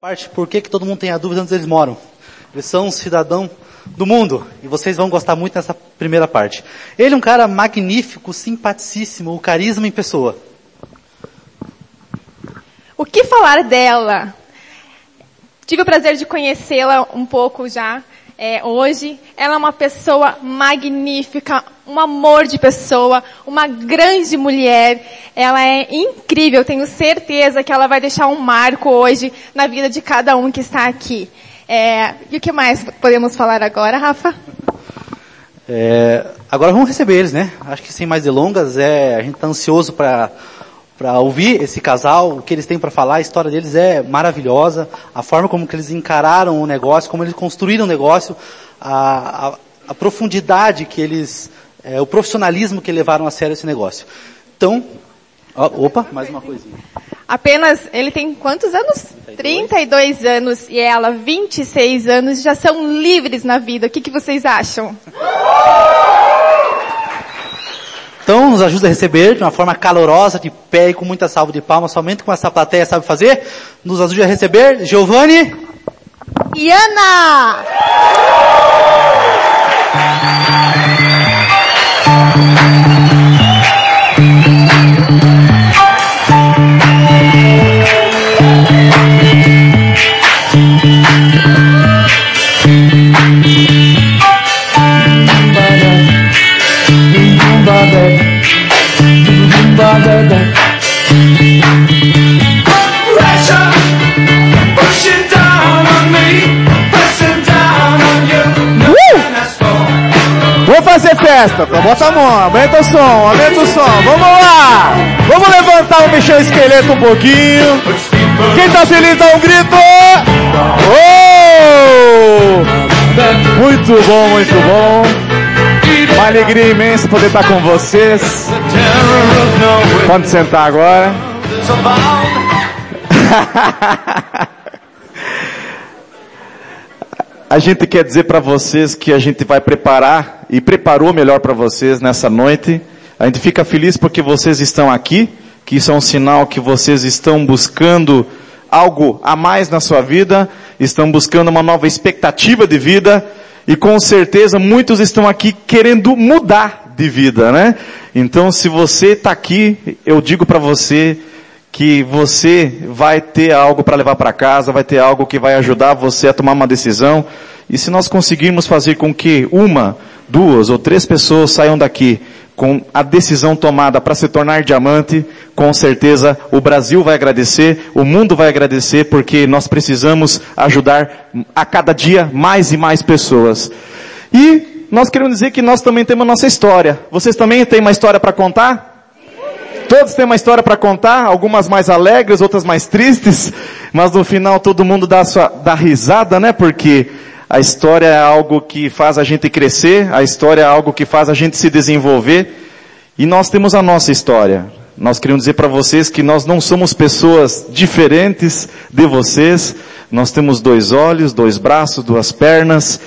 parte, por que, que todo mundo tem a dúvida onde eles moram? Eles são um cidadão do mundo. E vocês vão gostar muito dessa primeira parte. Ele é um cara magnífico, simpaticíssimo, o carisma em pessoa. O que falar dela? Tive o prazer de conhecê-la um pouco já é, hoje. Ela é uma pessoa magnífica, um amor de pessoa, uma grande mulher. Ela é incrível. Tenho certeza que ela vai deixar um marco hoje na vida de cada um que está aqui. É, e o que mais podemos falar agora, Rafa? É, agora vamos receber eles, né? Acho que sem mais delongas, é, a gente está ansioso para para ouvir esse casal, o que eles têm para falar, a história deles é maravilhosa, a forma como que eles encararam o negócio, como eles construíram o negócio, a, a, a profundidade que eles, é, o profissionalismo que levaram a sério esse negócio. Então, ó, opa, mais uma coisinha. Apenas, ele tem quantos anos? 32. 32 anos e ela 26 anos, já são livres na vida. O que, que vocês acham? Então, nos ajuda a receber de uma forma calorosa, de pé e com muita salva de palmas, somente com essa plateia sabe fazer. Nos ajude a receber Giovanni e Ana! Vou fazer festa, então bota a mão, aumenta o som, aumenta o som, vamos lá! Vamos levantar o bichão esqueleto um pouquinho. Quem tá feliz dá um grito! Oh! Muito bom, muito bom. Uma alegria imensa poder estar com vocês. Pode sentar agora. a gente quer dizer para vocês que a gente vai preparar e preparou melhor para vocês nessa noite. A gente fica feliz porque vocês estão aqui, que isso é um sinal que vocês estão buscando algo a mais na sua vida, estão buscando uma nova expectativa de vida e com certeza muitos estão aqui querendo mudar de vida, né? Então se você está aqui, eu digo para você que você vai ter algo para levar para casa, vai ter algo que vai ajudar você a tomar uma decisão. E se nós conseguirmos fazer com que uma, duas ou três pessoas saiam daqui com a decisão tomada para se tornar diamante, com certeza o Brasil vai agradecer, o mundo vai agradecer, porque nós precisamos ajudar a cada dia mais e mais pessoas. E nós queremos dizer que nós também temos a nossa história. Vocês também têm uma história para contar? Todos têm uma história para contar, algumas mais alegres, outras mais tristes, mas no final todo mundo dá, sua, dá risada, né? Porque a história é algo que faz a gente crescer, a história é algo que faz a gente se desenvolver, e nós temos a nossa história. Nós queremos dizer para vocês que nós não somos pessoas diferentes de vocês, nós temos dois olhos, dois braços, duas pernas,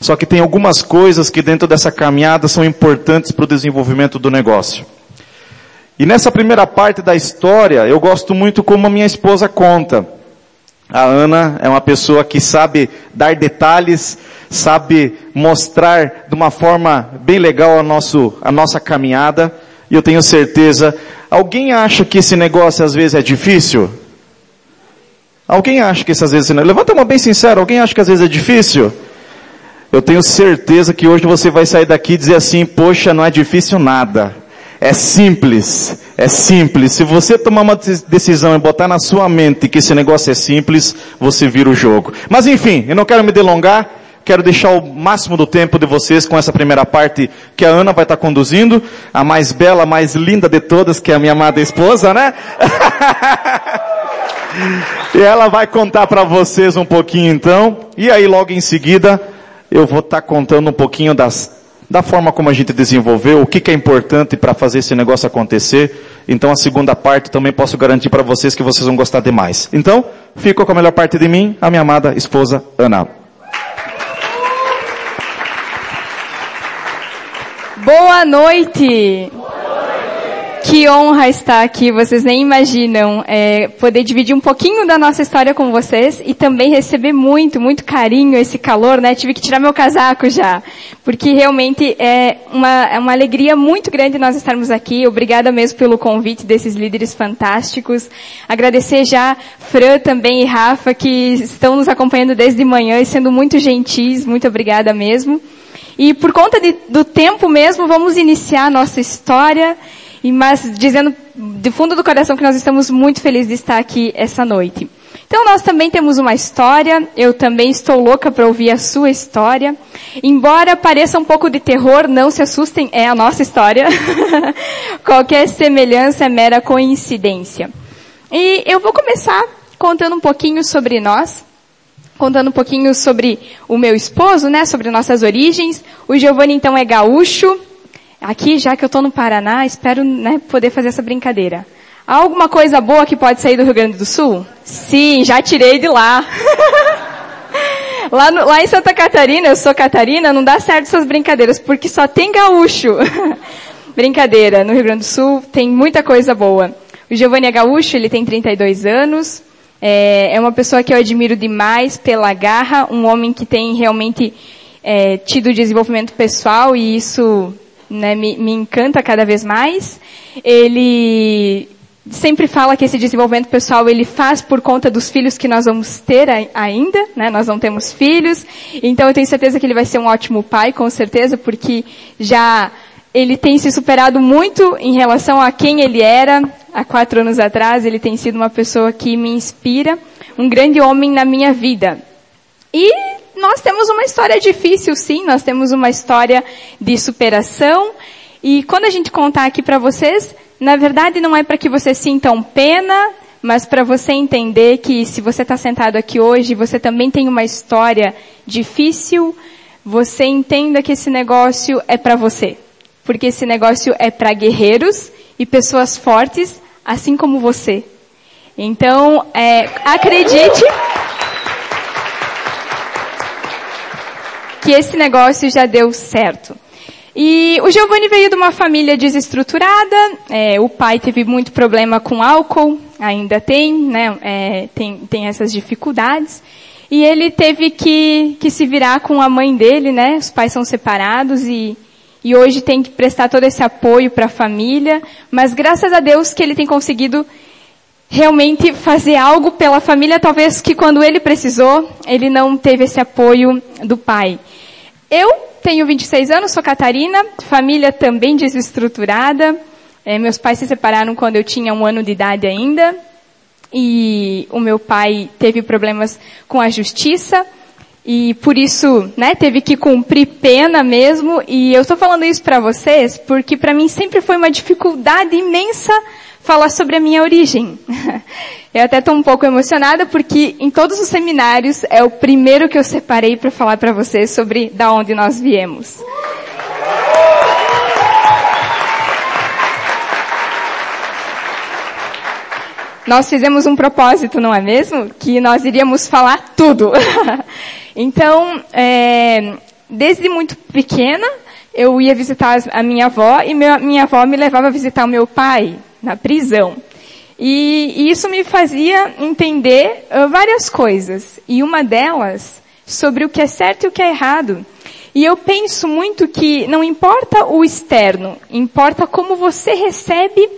só que tem algumas coisas que dentro dessa caminhada são importantes para o desenvolvimento do negócio. E nessa primeira parte da história, eu gosto muito como a minha esposa conta. A Ana é uma pessoa que sabe dar detalhes, sabe mostrar de uma forma bem legal a, nosso, a nossa caminhada. E eu tenho certeza, alguém acha que esse negócio às vezes é difícil? Alguém acha que às vezes, levanta uma bem sincera, alguém acha que às vezes é difícil? Eu tenho certeza que hoje você vai sair daqui e dizer assim, poxa, não é difícil nada. É simples, é simples. Se você tomar uma decisão e botar na sua mente que esse negócio é simples, você vira o jogo. Mas enfim, eu não quero me delongar, quero deixar o máximo do tempo de vocês com essa primeira parte que a Ana vai estar conduzindo, a mais bela, a mais linda de todas, que é a minha amada esposa, né? e ela vai contar para vocês um pouquinho então, e aí logo em seguida eu vou estar contando um pouquinho das da forma como a gente desenvolveu, o que, que é importante para fazer esse negócio acontecer. Então a segunda parte também posso garantir para vocês que vocês vão gostar demais. Então, fico com a melhor parte de mim, a minha amada esposa Ana. Boa noite. Que honra estar aqui, vocês nem imaginam. É, poder dividir um pouquinho da nossa história com vocês e também receber muito, muito carinho, esse calor, né? Tive que tirar meu casaco já. Porque realmente é uma, é uma alegria muito grande nós estarmos aqui. Obrigada mesmo pelo convite desses líderes fantásticos. Agradecer já Fran também e Rafa que estão nos acompanhando desde manhã e sendo muito gentis. Muito obrigada mesmo. E por conta de, do tempo mesmo, vamos iniciar a nossa história. E mas dizendo de fundo do coração que nós estamos muito felizes de estar aqui essa noite. Então nós também temos uma história, eu também estou louca para ouvir a sua história. Embora pareça um pouco de terror, não se assustem, é a nossa história. Qualquer semelhança é mera coincidência. E eu vou começar contando um pouquinho sobre nós, contando um pouquinho sobre o meu esposo, né, sobre nossas origens. O Giovanni então é gaúcho, Aqui, já que eu estou no Paraná, espero né, poder fazer essa brincadeira. Há alguma coisa boa que pode sair do Rio Grande do Sul? Sim, já tirei de lá. lá, no, lá em Santa Catarina, eu sou Catarina, não dá certo essas brincadeiras, porque só tem gaúcho. Brincadeira, no Rio Grande do Sul tem muita coisa boa. O Giovanni é gaúcho, ele tem 32 anos, é, é uma pessoa que eu admiro demais pela garra, um homem que tem realmente é, tido desenvolvimento pessoal e isso né, me, me encanta cada vez mais. Ele sempre fala que esse desenvolvimento pessoal ele faz por conta dos filhos que nós vamos ter ainda, né? Nós não temos filhos, então eu tenho certeza que ele vai ser um ótimo pai, com certeza, porque já ele tem se superado muito em relação a quem ele era há quatro anos atrás. Ele tem sido uma pessoa que me inspira, um grande homem na minha vida. E nós temos uma história difícil, sim, nós temos uma história de superação. E quando a gente contar aqui para vocês, na verdade não é para que vocês sintam pena, mas para você entender que se você está sentado aqui hoje, você também tem uma história difícil, você entenda que esse negócio é para você. Porque esse negócio é para guerreiros e pessoas fortes, assim como você. Então, é, acredite. Que esse negócio já deu certo. E o Giovanni veio de uma família desestruturada, é, o pai teve muito problema com álcool, ainda tem, né, é, tem, tem essas dificuldades. E ele teve que, que se virar com a mãe dele, né, os pais são separados e, e hoje tem que prestar todo esse apoio para a família, mas graças a Deus que ele tem conseguido realmente fazer algo pela família, talvez que quando ele precisou, ele não teve esse apoio do pai. Eu tenho 26 anos, sou Catarina, família também desestruturada. É, meus pais se separaram quando eu tinha um ano de idade ainda. E o meu pai teve problemas com a justiça. E por isso, né, teve que cumprir pena mesmo. E eu estou falando isso para vocês porque para mim sempre foi uma dificuldade imensa falar sobre a minha origem. Eu até estou um pouco emocionada porque em todos os seminários é o primeiro que eu separei para falar para vocês sobre da onde nós viemos. Nós fizemos um propósito, não é mesmo? Que nós iríamos falar tudo. então, é, desde muito pequena, eu ia visitar a minha avó e minha avó me levava a visitar o meu pai na prisão. E, e isso me fazia entender uh, várias coisas. E uma delas sobre o que é certo e o que é errado. E eu penso muito que não importa o externo, importa como você recebe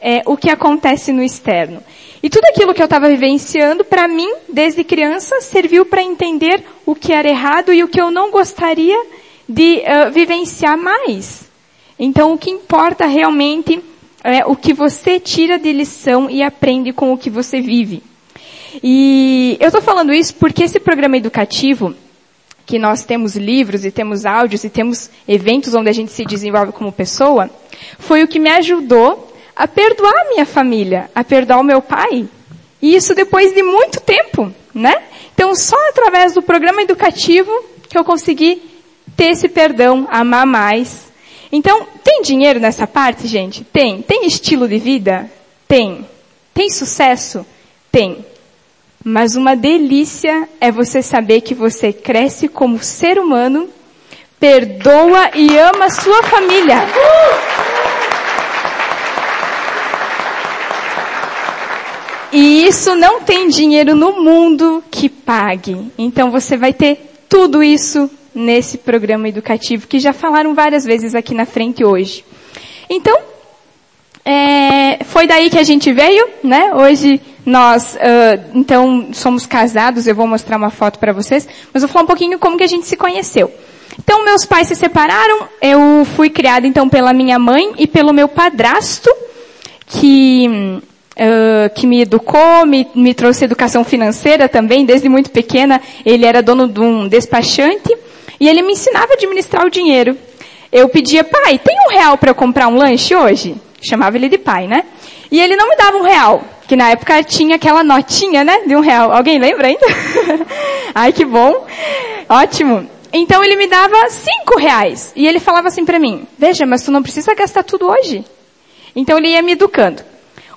é, o que acontece no externo. E tudo aquilo que eu estava vivenciando, para mim, desde criança, serviu para entender o que era errado e o que eu não gostaria de uh, vivenciar mais. Então, o que importa realmente é o que você tira de lição e aprende com o que você vive. E eu estou falando isso porque esse programa educativo, que nós temos livros e temos áudios e temos eventos onde a gente se desenvolve como pessoa, foi o que me ajudou a perdoar a minha família, a perdoar o meu pai. E isso depois de muito tempo, né? Então só através do programa educativo que eu consegui ter esse perdão, amar mais, então, tem dinheiro nessa parte, gente? Tem. Tem estilo de vida? Tem. Tem sucesso? Tem. Mas uma delícia é você saber que você cresce como ser humano, perdoa e ama sua família. E isso não tem dinheiro no mundo que pague. Então você vai ter tudo isso nesse programa educativo que já falaram várias vezes aqui na frente hoje. Então, é, foi daí que a gente veio, né? Hoje nós, uh, então, somos casados. Eu vou mostrar uma foto para vocês, mas vou falar um pouquinho como que a gente se conheceu. Então, meus pais se separaram. Eu fui criada então pela minha mãe e pelo meu padrasto, que Uh, que me educou, me, me trouxe educação financeira também, desde muito pequena. Ele era dono de um despachante e ele me ensinava a administrar o dinheiro. Eu pedia, pai, tem um real para comprar um lanche hoje? Chamava ele de pai, né? E ele não me dava um real, que na época tinha aquela notinha, né, de um real. Alguém lembra ainda? Ai, que bom. Ótimo. Então ele me dava cinco reais. E ele falava assim para mim, veja, mas tu não precisa gastar tudo hoje. Então ele ia me educando.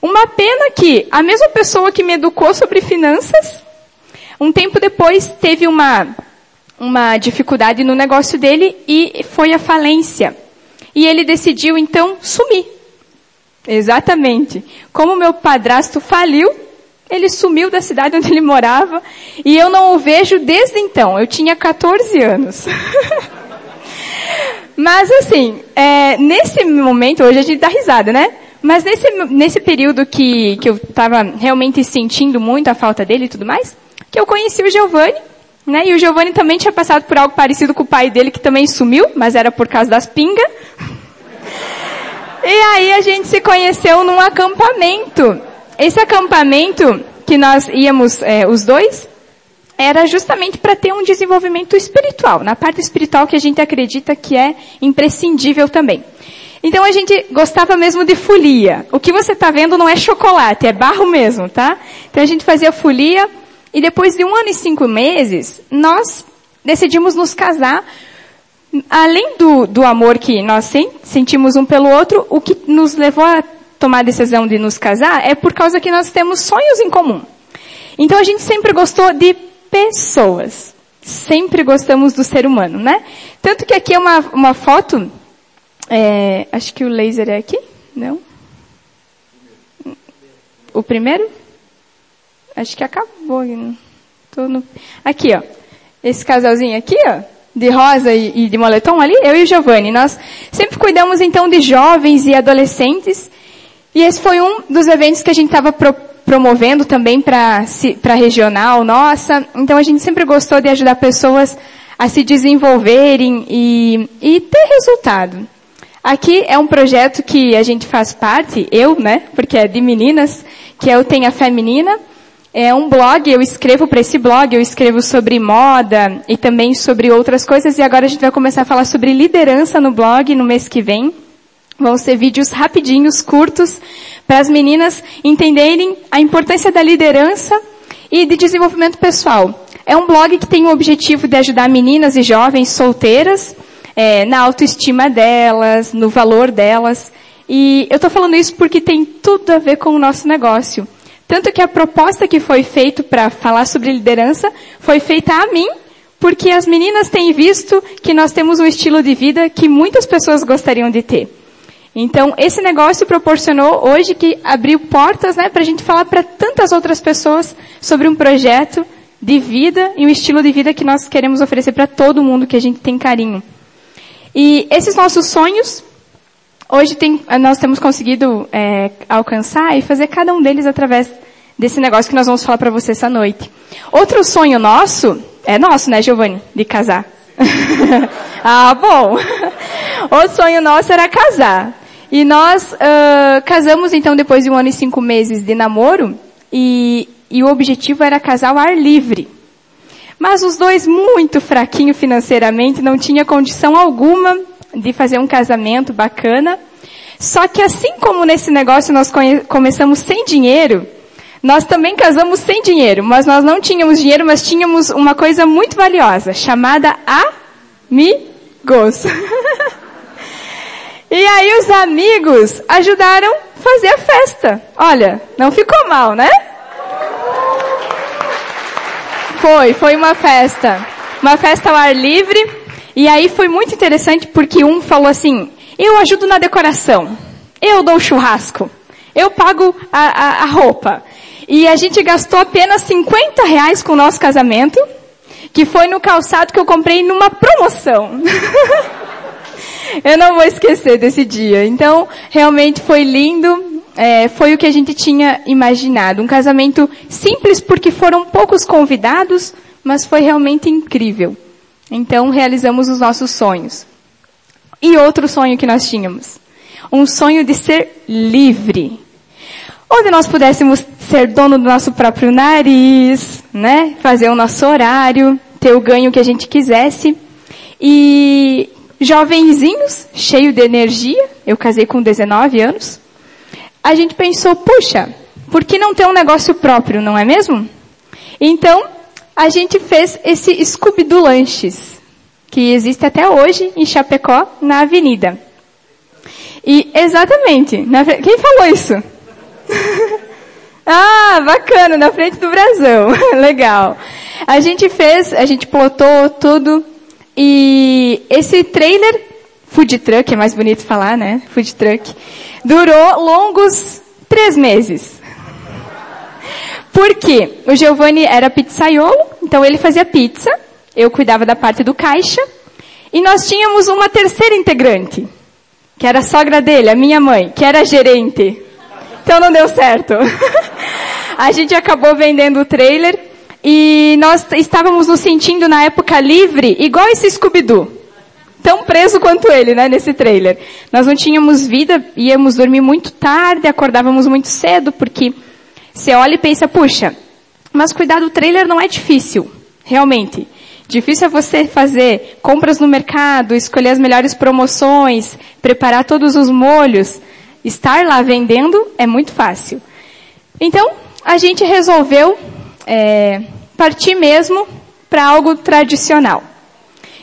Uma pena que a mesma pessoa que me educou sobre finanças, um tempo depois teve uma, uma dificuldade no negócio dele e foi a falência. E ele decidiu então sumir. Exatamente. Como meu padrasto faliu, ele sumiu da cidade onde ele morava e eu não o vejo desde então. Eu tinha 14 anos. Mas assim, é, nesse momento, hoje a gente dá risada, né? Mas nesse, nesse período que, que eu estava realmente sentindo muito a falta dele e tudo mais, que eu conheci o Giovanni, né? E o Giovanni também tinha passado por algo parecido com o pai dele, que também sumiu, mas era por causa das pingas. E aí a gente se conheceu num acampamento. Esse acampamento que nós íamos, é, os dois, era justamente para ter um desenvolvimento espiritual, na parte espiritual que a gente acredita que é imprescindível também. Então a gente gostava mesmo de folia. O que você está vendo não é chocolate, é barro mesmo, tá? Então a gente fazia folia e depois de um ano e cinco meses, nós decidimos nos casar. Além do, do amor que nós sentimos um pelo outro, o que nos levou a tomar a decisão de nos casar é por causa que nós temos sonhos em comum. Então a gente sempre gostou de pessoas. Sempre gostamos do ser humano, né? Tanto que aqui é uma, uma foto é, acho que o laser é aqui? Não? O primeiro? Acho que acabou. No... Aqui, ó. Esse casalzinho aqui, ó. De rosa e, e de moletom ali, eu e o Giovanni. Nós sempre cuidamos então de jovens e adolescentes. E esse foi um dos eventos que a gente estava pro, promovendo também para a regional nossa. Então a gente sempre gostou de ajudar pessoas a se desenvolverem e, e ter resultado. Aqui é um projeto que a gente faz parte, eu, né, porque é de meninas, que é o Tenha Fé Menina. É um blog, eu escrevo para esse blog, eu escrevo sobre moda e também sobre outras coisas e agora a gente vai começar a falar sobre liderança no blog no mês que vem. Vão ser vídeos rapidinhos, curtos, para as meninas entenderem a importância da liderança e de desenvolvimento pessoal. É um blog que tem o objetivo de ajudar meninas e jovens solteiras é, na autoestima delas, no valor delas. E eu estou falando isso porque tem tudo a ver com o nosso negócio. Tanto que a proposta que foi feita para falar sobre liderança foi feita a mim, porque as meninas têm visto que nós temos um estilo de vida que muitas pessoas gostariam de ter. Então, esse negócio proporcionou hoje que abriu portas né, para a gente falar para tantas outras pessoas sobre um projeto de vida e um estilo de vida que nós queremos oferecer para todo mundo que a gente tem carinho. E esses nossos sonhos, hoje tem, nós temos conseguido é, alcançar e fazer cada um deles através desse negócio que nós vamos falar para você essa noite. Outro sonho nosso, é nosso, né, Giovanni, de casar. ah, bom. Outro sonho nosso era casar. E nós uh, casamos então depois de um ano e cinco meses de namoro e, e o objetivo era casar ao ar livre. Mas os dois muito fraquinho financeiramente, não tinha condição alguma de fazer um casamento bacana. Só que assim como nesse negócio nós começamos sem dinheiro, nós também casamos sem dinheiro, mas nós não tínhamos dinheiro, mas tínhamos uma coisa muito valiosa, chamada amigos. e aí os amigos ajudaram a fazer a festa. Olha, não ficou mal, né? Foi, foi uma festa. Uma festa ao ar livre. E aí foi muito interessante porque um falou assim, eu ajudo na decoração. Eu dou churrasco. Eu pago a, a, a roupa. E a gente gastou apenas 50 reais com o nosso casamento, que foi no calçado que eu comprei numa promoção. eu não vou esquecer desse dia. Então, realmente foi lindo. É, foi o que a gente tinha imaginado. Um casamento simples porque foram poucos convidados, mas foi realmente incrível. Então, realizamos os nossos sonhos. E outro sonho que nós tínhamos. Um sonho de ser livre. Onde nós pudéssemos ser dono do nosso próprio nariz, né? Fazer o nosso horário, ter o ganho que a gente quisesse. E jovenzinhos, cheio de energia, eu casei com 19 anos, a gente pensou, puxa, por que não ter um negócio próprio, não é mesmo? Então, a gente fez esse Scooby do Lanches, que existe até hoje em Chapecó, na avenida. E, exatamente, na, quem falou isso? ah, bacana, na frente do Brasil. Legal. A gente fez, a gente plotou tudo, e esse trailer, food truck, é mais bonito falar, né? Food truck, durou longos três meses. Por quê? O Giovanni era pizzaiolo, então ele fazia pizza, eu cuidava da parte do caixa, e nós tínhamos uma terceira integrante, que era a sogra dele, a minha mãe, que era gerente. Então não deu certo. a gente acabou vendendo o trailer e nós estávamos nos sentindo na época livre, igual esse Scooby-Doo. Tão preso quanto ele, né, nesse trailer. Nós não tínhamos vida, íamos dormir muito tarde, acordávamos muito cedo, porque você olha e pensa, puxa, mas cuidar do trailer não é difícil. Realmente. Difícil é você fazer compras no mercado, escolher as melhores promoções, preparar todos os molhos. Estar lá vendendo é muito fácil. Então, a gente resolveu é, partir mesmo para algo tradicional.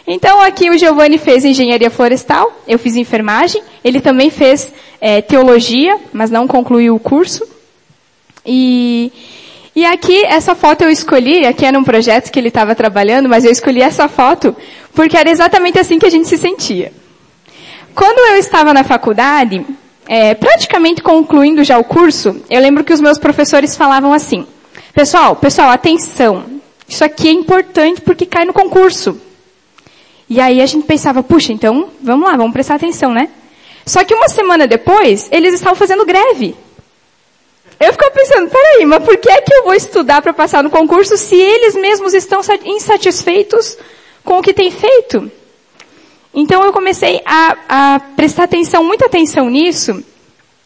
Então aqui o Giovanni fez engenharia florestal, eu fiz enfermagem, ele também fez é, teologia, mas não concluiu o curso. E, e aqui essa foto eu escolhi, aqui era um projeto que ele estava trabalhando, mas eu escolhi essa foto porque era exatamente assim que a gente se sentia. Quando eu estava na faculdade, é, praticamente concluindo já o curso, eu lembro que os meus professores falavam assim: Pessoal, pessoal, atenção. Isso aqui é importante porque cai no concurso. E aí a gente pensava, puxa, então vamos lá, vamos prestar atenção, né? Só que uma semana depois, eles estavam fazendo greve. Eu ficava pensando, peraí, mas por que é que eu vou estudar para passar no concurso se eles mesmos estão insatisfeitos com o que têm feito? Então eu comecei a, a prestar atenção, muita atenção nisso,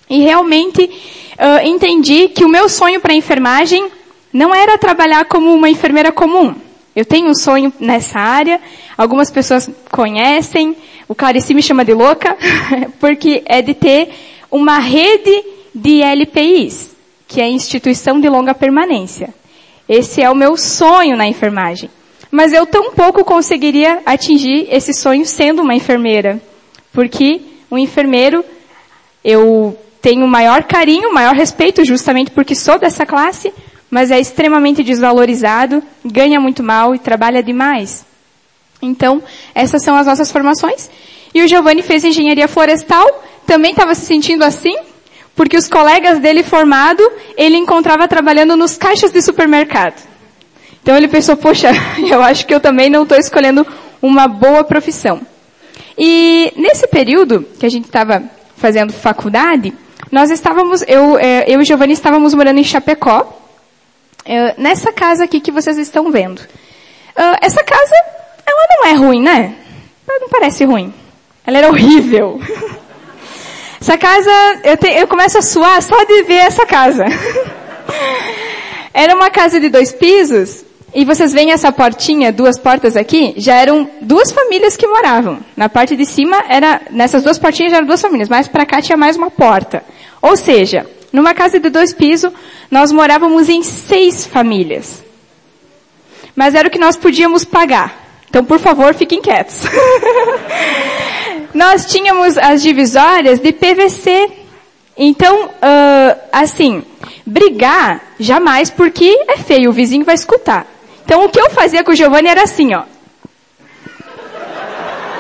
e realmente uh, entendi que o meu sonho para enfermagem não era trabalhar como uma enfermeira comum. Eu tenho um sonho nessa área, algumas pessoas conhecem, o Clarice me chama de louca, porque é de ter uma rede de LPIs, que é Instituição de Longa Permanência. Esse é o meu sonho na enfermagem. Mas eu tão pouco conseguiria atingir esse sonho sendo uma enfermeira. Porque um enfermeiro, eu tenho maior carinho, maior respeito, justamente porque sou dessa classe, mas é extremamente desvalorizado, ganha muito mal e trabalha demais. Então, essas são as nossas formações. E o Giovanni fez engenharia florestal, também estava se sentindo assim, porque os colegas dele formado, ele encontrava trabalhando nos caixas de supermercado. Então ele pensou, poxa, eu acho que eu também não estou escolhendo uma boa profissão. E nesse período que a gente estava fazendo faculdade, nós estávamos, eu, é, eu e Giovanni estávamos morando em Chapecó, é, nessa casa aqui que vocês estão vendo. Uh, essa casa, ela não é ruim, né? Ela não parece ruim. Ela era horrível. essa casa, eu, te, eu começo a suar só de ver essa casa. era uma casa de dois pisos, e vocês veem essa portinha, duas portas aqui, já eram duas famílias que moravam. Na parte de cima era, nessas duas portinhas já eram duas famílias, mas para cá tinha mais uma porta. Ou seja, numa casa de dois pisos, nós morávamos em seis famílias. Mas era o que nós podíamos pagar. Então, por favor, fiquem quietos. nós tínhamos as divisórias de PVC. Então, uh, assim, brigar jamais porque é feio, o vizinho vai escutar. Então, o que eu fazia com o Giovanni era assim, ó.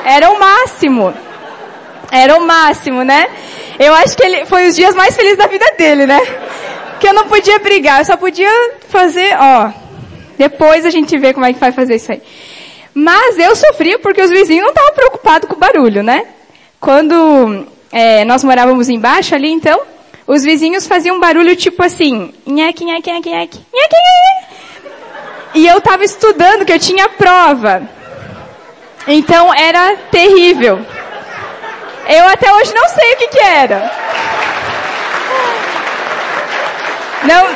Era o máximo. Era o máximo, né? Eu acho que ele foi os dias mais felizes da vida dele, né? que eu não podia brigar, eu só podia fazer, ó, depois a gente vê como é que vai fazer isso aí. Mas eu sofria porque os vizinhos não estavam preocupados com o barulho, né? Quando é, nós morávamos embaixo ali, então, os vizinhos faziam um barulho tipo assim, nheque, nheque, nheque, nheque, nheque. E eu estava estudando, que eu tinha prova. Então era terrível. Eu até hoje não sei o que que era. Não,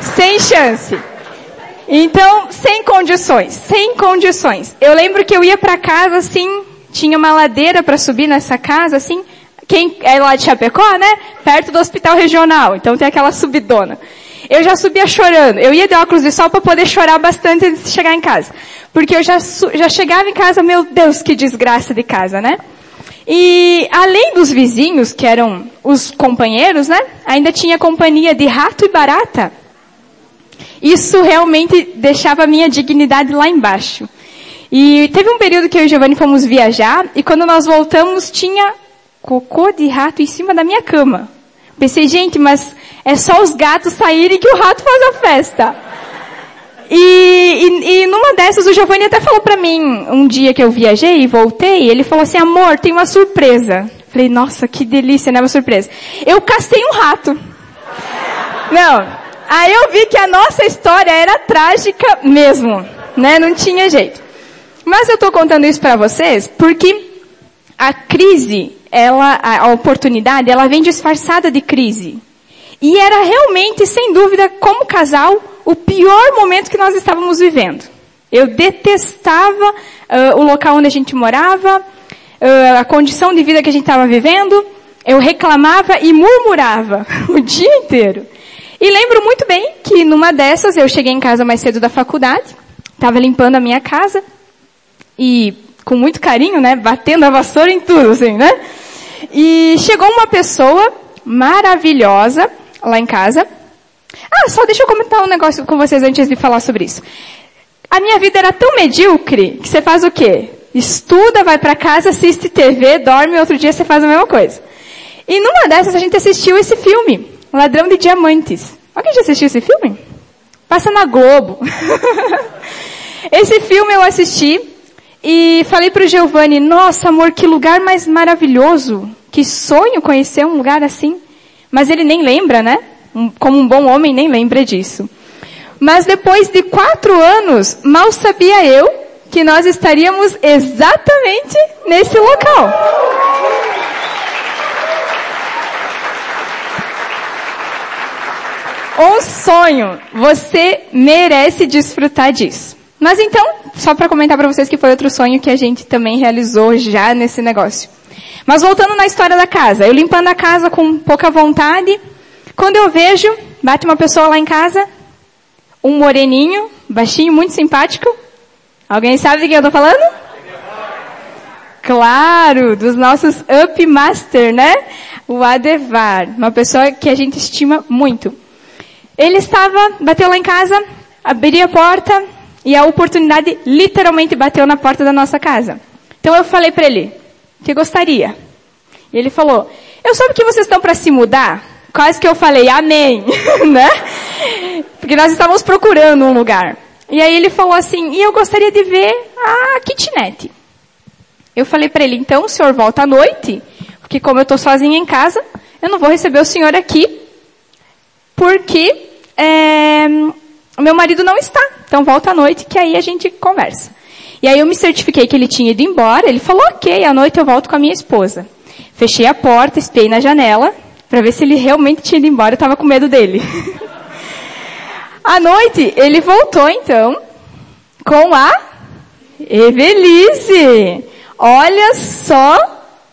sem chance. Então, sem condições, sem condições. Eu lembro que eu ia para casa assim, tinha uma ladeira para subir nessa casa assim, quem é lá de Chapecó, né? Perto do hospital regional. Então tem aquela subidona. Eu já subia chorando. Eu ia de óculos de sol para poder chorar bastante antes de chegar em casa. Porque eu já, já chegava em casa, meu Deus, que desgraça de casa, né? E além dos vizinhos, que eram os companheiros, né? Ainda tinha companhia de rato e barata. Isso realmente deixava a minha dignidade lá embaixo. E teve um período que eu e o Giovanni fomos viajar, e quando nós voltamos tinha cocô de rato em cima da minha cama. Pensei, gente, mas é só os gatos saírem que o rato faz a festa. E, e, e numa dessas o Giovanni até falou para mim, um dia que eu viajei e voltei, ele falou assim, amor, tem uma surpresa. Falei, nossa, que delícia, né? Uma surpresa. Eu cacei um rato. Não. Aí eu vi que a nossa história era trágica mesmo, né? Não tinha jeito. Mas eu tô contando isso para vocês porque a crise, ela, a oportunidade, ela vem disfarçada de crise. E era realmente, sem dúvida, como casal, o pior momento que nós estávamos vivendo. Eu detestava uh, o local onde a gente morava, uh, a condição de vida que a gente estava vivendo. Eu reclamava e murmurava o dia inteiro. E lembro muito bem que numa dessas eu cheguei em casa mais cedo da faculdade, estava limpando a minha casa e com muito carinho, né, batendo a vassoura em tudo, assim, né? E chegou uma pessoa maravilhosa lá em casa. Ah, só deixa eu comentar um negócio com vocês antes de falar sobre isso. A minha vida era tão medíocre que você faz o quê? Estuda, vai para casa, assiste TV, dorme, outro dia você faz a mesma coisa. E numa dessas a gente assistiu esse filme, Ladrão de Diamantes. Alguém já assistiu esse filme? Passa na Globo. esse filme eu assisti e falei pro Giovanni, nossa amor, que lugar mais maravilhoso. Que sonho conhecer um lugar assim. Mas ele nem lembra, né? Como um bom homem, nem lembra disso. Mas depois de quatro anos, mal sabia eu que nós estaríamos exatamente nesse local. Um sonho. Você merece desfrutar disso. Mas então, só para comentar para vocês que foi outro sonho que a gente também realizou já nesse negócio. Mas voltando na história da casa, eu limpando a casa com pouca vontade, quando eu vejo, bate uma pessoa lá em casa, um moreninho, baixinho, muito simpático. Alguém sabe de quem eu tô falando? Claro, dos nossos Up Master, né? O Adevar, uma pessoa que a gente estima muito. Ele estava, bateu lá em casa, abriu a porta e a oportunidade literalmente bateu na porta da nossa casa. Então eu falei para ele, que gostaria. E ele falou, eu soube que vocês estão para se mudar. Quase que eu falei, amém, né? Porque nós estávamos procurando um lugar. E aí ele falou assim, e eu gostaria de ver a kitnet. Eu falei para ele, então o senhor volta à noite, porque como eu estou sozinha em casa, eu não vou receber o senhor aqui, porque é, meu marido não está. Então volta à noite que aí a gente conversa. E aí eu me certifiquei que ele tinha ido embora. Ele falou, ok, à noite eu volto com a minha esposa. Fechei a porta, espiei na janela, para ver se ele realmente tinha ido embora. Eu tava com medo dele. à noite, ele voltou então, com a Evelise. Olha só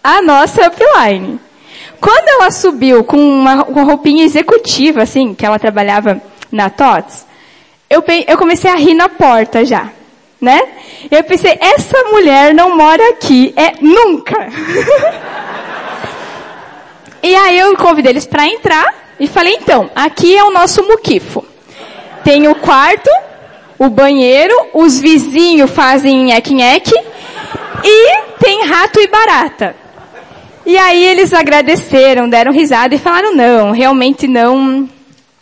a nossa upline. Quando ela subiu com uma, roupinha executiva, assim, que ela trabalhava na TOTS, eu, eu comecei a rir na porta já né? Eu pensei, essa mulher não mora aqui, é nunca. e aí eu convidei eles para entrar e falei, então, aqui é o nosso muquifo. Tem o quarto, o banheiro, os vizinhos fazem nheque-nheque e tem rato e barata. E aí eles agradeceram, deram risada e falaram, não, realmente não,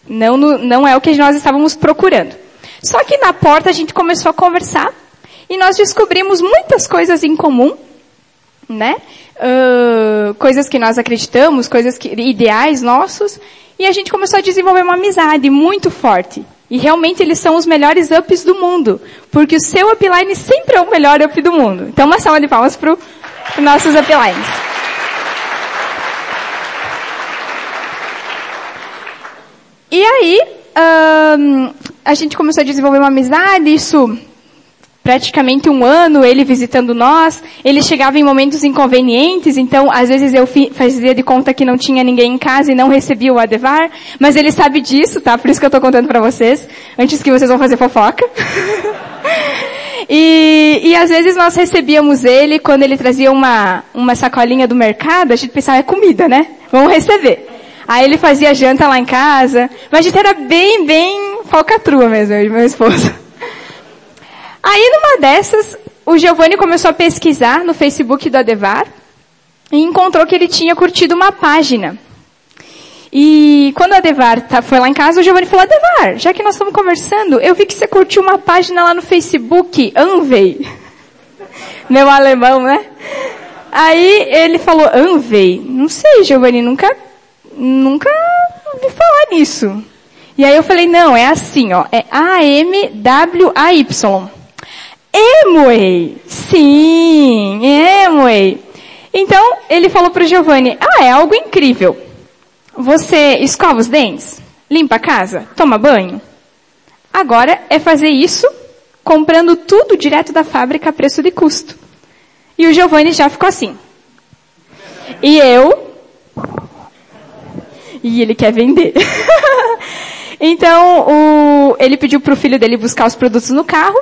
Não, não é o que nós estávamos procurando. Só que na porta a gente começou a conversar e nós descobrimos muitas coisas em comum, né? Uh, coisas que nós acreditamos, coisas que, ideais nossos, e a gente começou a desenvolver uma amizade muito forte. E realmente eles são os melhores ups do mundo, porque o seu upline sempre é o melhor up do mundo. Então uma salva de palmas para os nossos uplines. E aí, um, a gente começou a desenvolver uma amizade, isso praticamente um ano, ele visitando nós, ele chegava em momentos inconvenientes, então às vezes eu fazia de conta que não tinha ninguém em casa e não recebia o Adevar, mas ele sabe disso, tá? Por isso que eu tô contando para vocês, antes que vocês vão fazer fofoca. e, e às vezes nós recebíamos ele quando ele trazia uma, uma sacolinha do mercado, a gente pensava, é comida, né? Vamos receber. Aí ele fazia janta lá em casa. Mas a gente era bem, bem falcatrua mesmo, eu e meu esposo. Aí numa dessas, o Giovanni começou a pesquisar no Facebook do Adevar e encontrou que ele tinha curtido uma página. E quando o Adevar tá, foi lá em casa, o Giovanni falou, Adevar, já que nós estamos conversando, eu vi que você curtiu uma página lá no Facebook, Anvei. Meu alemão, né? Aí ele falou, Anvei? Não sei, Giovanni, nunca nunca ouvi falar nisso. E aí eu falei, não, é assim, ó, é A-M-W-A-Y. Emway! Sim, Emway. Então, ele falou para o Giovanni, ah, é algo incrível. Você escova os dentes? Limpa a casa? Toma banho? Agora é fazer isso comprando tudo direto da fábrica a preço de custo. E o Giovanni já ficou assim. E eu e ele quer vender. então, o, ele pediu para o filho dele buscar os produtos no carro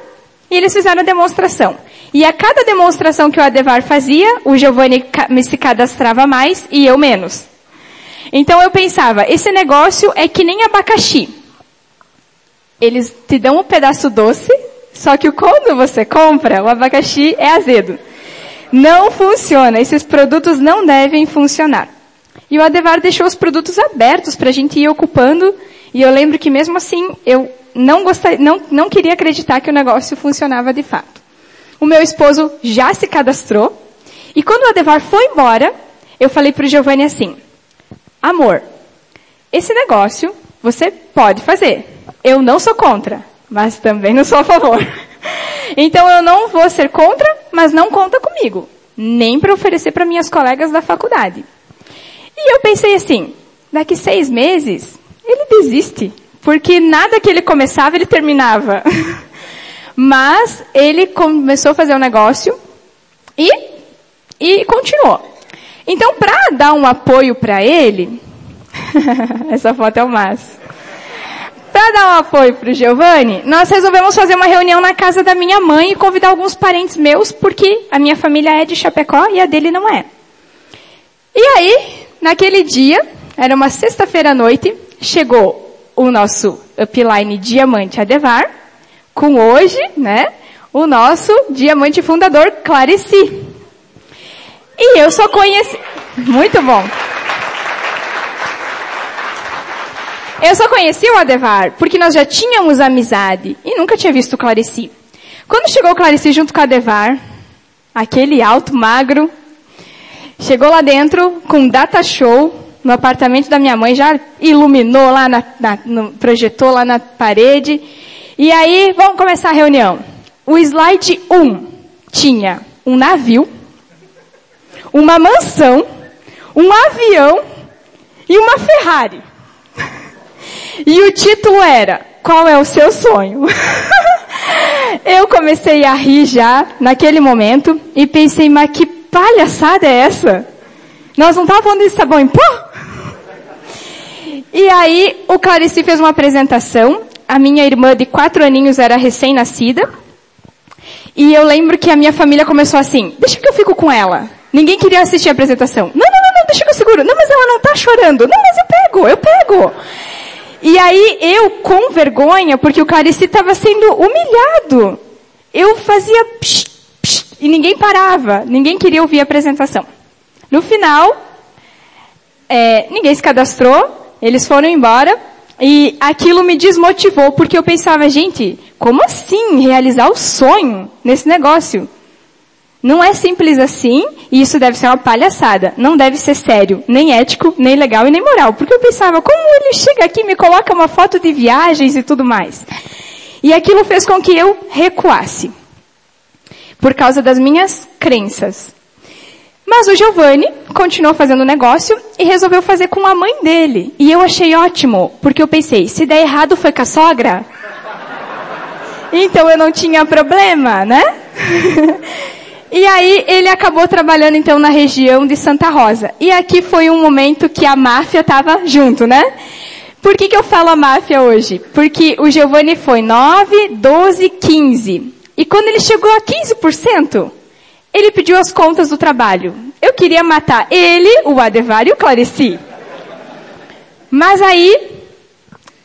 e eles fizeram a demonstração. E a cada demonstração que o Adevar fazia, o Giovanni se cadastrava mais e eu menos. Então eu pensava, esse negócio é que nem abacaxi. Eles te dão um pedaço doce, só que quando você compra, o abacaxi é azedo. Não funciona. Esses produtos não devem funcionar. E o Adevar deixou os produtos abertos para a gente ir ocupando. E eu lembro que mesmo assim, eu não, gostaria, não, não queria acreditar que o negócio funcionava de fato. O meu esposo já se cadastrou. E quando o Adevar foi embora, eu falei para o Giovanni assim, amor, esse negócio você pode fazer. Eu não sou contra, mas também não sou a favor. Então eu não vou ser contra, mas não conta comigo. Nem para oferecer para minhas colegas da faculdade. E eu pensei assim, daqui seis meses, ele desiste. Porque nada que ele começava, ele terminava. Mas ele começou a fazer um negócio e, e continuou. Então, para dar um apoio para ele, essa foto é o máximo. Para dar um apoio para o Giovanni, nós resolvemos fazer uma reunião na casa da minha mãe e convidar alguns parentes meus, porque a minha família é de Chapecó e a dele não é. E aí, Naquele dia, era uma sexta-feira à noite, chegou o nosso upline Diamante Adevar, com hoje, né, o nosso diamante fundador Clarici. E eu só conheci, muito bom. Eu só conheci o Adevar porque nós já tínhamos amizade e nunca tinha visto o Clarici. Quando chegou o Clarici junto com o Adevar, aquele alto, magro, Chegou lá dentro com data show no apartamento da minha mãe, já iluminou lá na, na no, projetou lá na parede. E aí, vamos começar a reunião. O slide 1 tinha um navio, uma mansão, um avião e uma Ferrari. E o título era, qual é o seu sonho? Eu comecei a rir já naquele momento e pensei, mas que palhaçada é essa? Nós não estávamos falando de sabão em pó? E aí, o Clarice fez uma apresentação. A minha irmã de quatro aninhos era recém-nascida. E eu lembro que a minha família começou assim, deixa que eu fico com ela. Ninguém queria assistir a apresentação. Não, não, não, não, deixa que eu seguro. Não, mas ela não está chorando. Não, mas eu pego, eu pego. E aí eu, com vergonha, porque o Clarice estava sendo humilhado, eu fazia psh, e ninguém parava, ninguém queria ouvir a apresentação. No final, é, ninguém se cadastrou, eles foram embora, E aquilo me desmotivou, porque eu pensava, gente, como assim realizar o sonho nesse negócio? Não é simples assim, e isso deve ser uma palhaçada. Não deve ser sério, nem ético, nem legal e nem moral. Porque eu pensava, como ele chega aqui e me coloca uma foto de viagens e tudo mais? E aquilo fez com que eu recuasse. Por causa das minhas crenças. Mas o Giovanni continuou fazendo o negócio e resolveu fazer com a mãe dele. E eu achei ótimo, porque eu pensei, se der errado foi com a sogra? Então eu não tinha problema, né? E aí ele acabou trabalhando então na região de Santa Rosa. E aqui foi um momento que a máfia estava junto, né? Por que, que eu falo a máfia hoje? Porque o Giovanni foi 9, 12, 15. E quando ele chegou a 15%, ele pediu as contas do trabalho. Eu queria matar ele, o Adevar e o Clarici. Mas aí,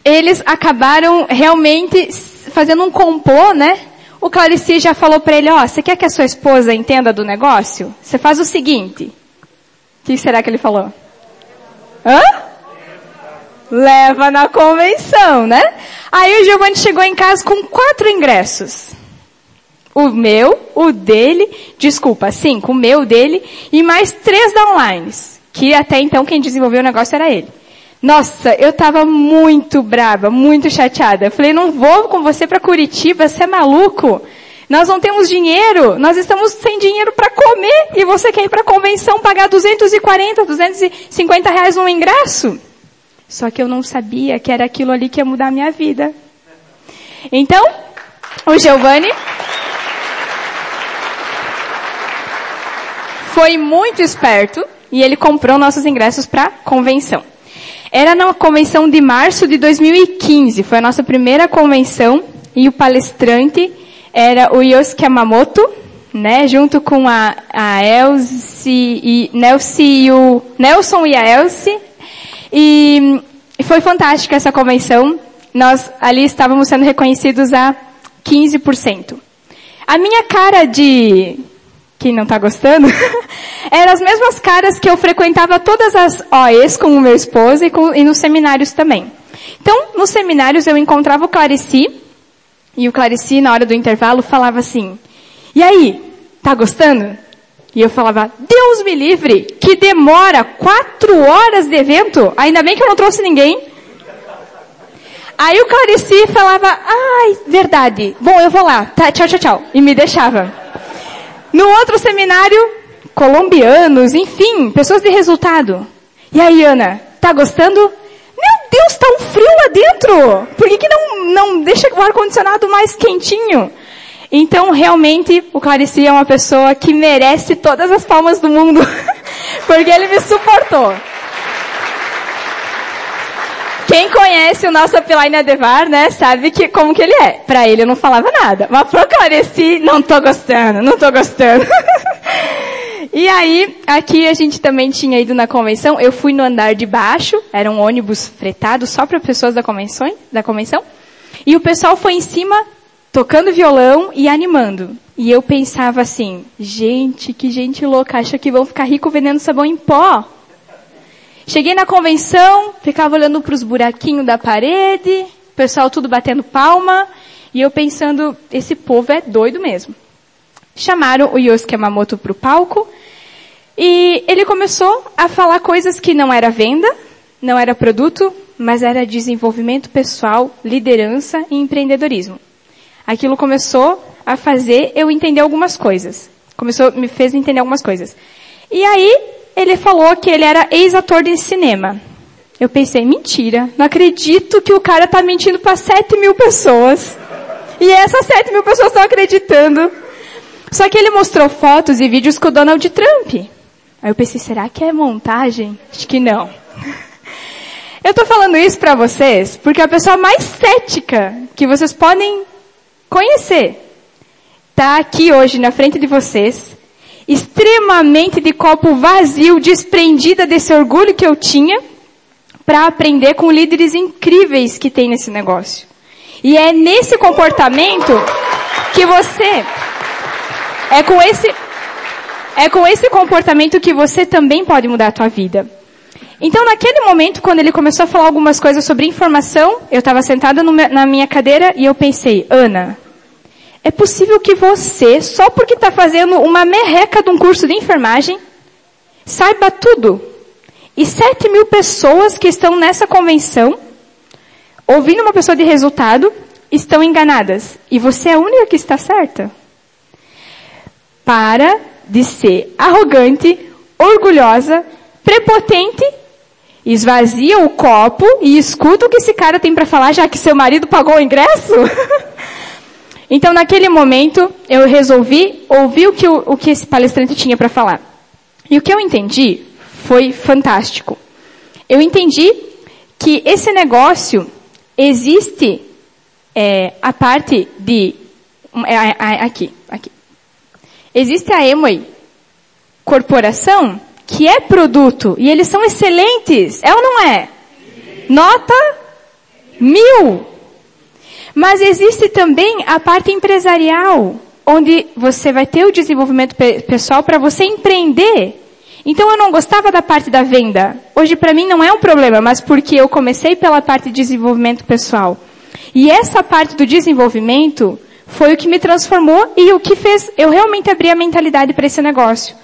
eles acabaram realmente fazendo um complô, né? O Clarice já falou para ele, ó, oh, você quer que a sua esposa entenda do negócio? Você faz o seguinte. O que será que ele falou? Hã? Leva na convenção, né? Aí o Giovanni chegou em casa com quatro ingressos. O meu, o dele, desculpa, cinco, o meu, dele, e mais três downlines. Que até então quem desenvolveu o negócio era ele. Nossa, eu tava muito brava, muito chateada. Eu falei, não vou com você para Curitiba, você é maluco? Nós não temos dinheiro, nós estamos sem dinheiro para comer e você quer ir para convenção pagar 240, 250 reais no ingresso? Só que eu não sabia que era aquilo ali que ia mudar a minha vida. Então, o Giovanni foi muito esperto e ele comprou nossos ingressos para convenção. Era na convenção de março de 2015, foi a nossa primeira convenção, e o palestrante era o Yosuke Yamamoto, né, junto com a, a Elsie e, Nelson e o, Nelson e a Elsie. E, e foi fantástica essa convenção. Nós ali estávamos sendo reconhecidos a 15%. A minha cara de quem não está gostando, eram as mesmas caras que eu frequentava todas as OEs com o meu esposo e, com, e nos seminários também. Então, nos seminários eu encontrava o Clarici, e o Clarici, na hora do intervalo, falava assim, e aí, tá gostando? E eu falava, Deus me livre, que demora quatro horas de evento, ainda bem que eu não trouxe ninguém. Aí o Clarici falava, ai, verdade, bom, eu vou lá, tá, tchau, tchau, tchau, e me deixava. No outro seminário, colombianos, enfim, pessoas de resultado. E aí, Ana, tá gostando? Meu Deus, tá um frio lá dentro! Por que, que não, não deixa o ar-condicionado mais quentinho? Então, realmente, o Clarice é uma pessoa que merece todas as palmas do mundo, porque ele me suportou. Quem conhece o nosso Upline Adevar, né, sabe que, como que ele é. Pra ele eu não falava nada. Mas pro Clareci, não tô gostando, não tô gostando. e aí, aqui a gente também tinha ido na convenção. Eu fui no andar de baixo, era um ônibus fretado só para pessoas da convenção, da convenção. E o pessoal foi em cima, tocando violão e animando. E eu pensava assim, gente, que gente louca, acha que vão ficar rico vendendo sabão em pó. Cheguei na convenção, ficava olhando para os buraquinhos da parede, o pessoal tudo batendo palma, e eu pensando, esse povo é doido mesmo. Chamaram o Yosuke Yamamoto para o palco, e ele começou a falar coisas que não era venda, não era produto, mas era desenvolvimento pessoal, liderança e empreendedorismo. Aquilo começou a fazer eu entender algumas coisas. Começou, me fez entender algumas coisas. E aí, ele falou que ele era ex-ator de cinema. Eu pensei, mentira, não acredito que o cara tá mentindo para 7 mil pessoas. E essas 7 mil pessoas estão acreditando. Só que ele mostrou fotos e vídeos com o Donald Trump. Aí eu pensei, será que é montagem? Acho que não. Eu tô falando isso para vocês porque a pessoa mais cética que vocês podem conhecer tá aqui hoje na frente de vocês extremamente de copo vazio, desprendida desse orgulho que eu tinha, para aprender com líderes incríveis que tem nesse negócio. E é nesse comportamento que você, é com esse, é com esse comportamento que você também pode mudar a tua vida. Então, naquele momento, quando ele começou a falar algumas coisas sobre informação, eu estava sentada na minha cadeira e eu pensei, Ana, é possível que você, só porque está fazendo uma merreca de um curso de enfermagem, saiba tudo. E sete mil pessoas que estão nessa convenção, ouvindo uma pessoa de resultado, estão enganadas. E você é a única que está certa. Para de ser arrogante, orgulhosa, prepotente, esvazia o copo e escuta o que esse cara tem para falar, já que seu marido pagou o ingresso. então, naquele momento, eu resolvi ouvir o que, o, o que esse palestrante tinha para falar. E o que eu entendi foi fantástico. Eu entendi que esse negócio existe é, a parte de é, é, aqui, aqui. Existe a Emway Corporação que é produto e eles são excelentes, é ou não é? Nota mil. Mas existe também a parte empresarial, onde você vai ter o desenvolvimento pessoal para você empreender. Então eu não gostava da parte da venda. Hoje para mim não é um problema, mas porque eu comecei pela parte de desenvolvimento pessoal. E essa parte do desenvolvimento foi o que me transformou e o que fez eu realmente abrir a mentalidade para esse negócio.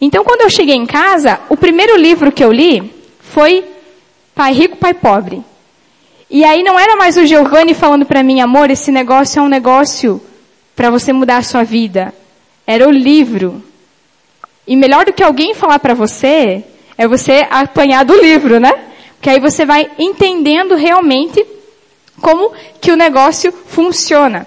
Então, quando eu cheguei em casa, o primeiro livro que eu li foi Pai Rico, Pai Pobre. E aí não era mais o Giovanni falando para mim, amor, esse negócio é um negócio para você mudar a sua vida. Era o livro. E melhor do que alguém falar para você, é você apanhar do livro, né? Porque aí você vai entendendo realmente como que o negócio funciona.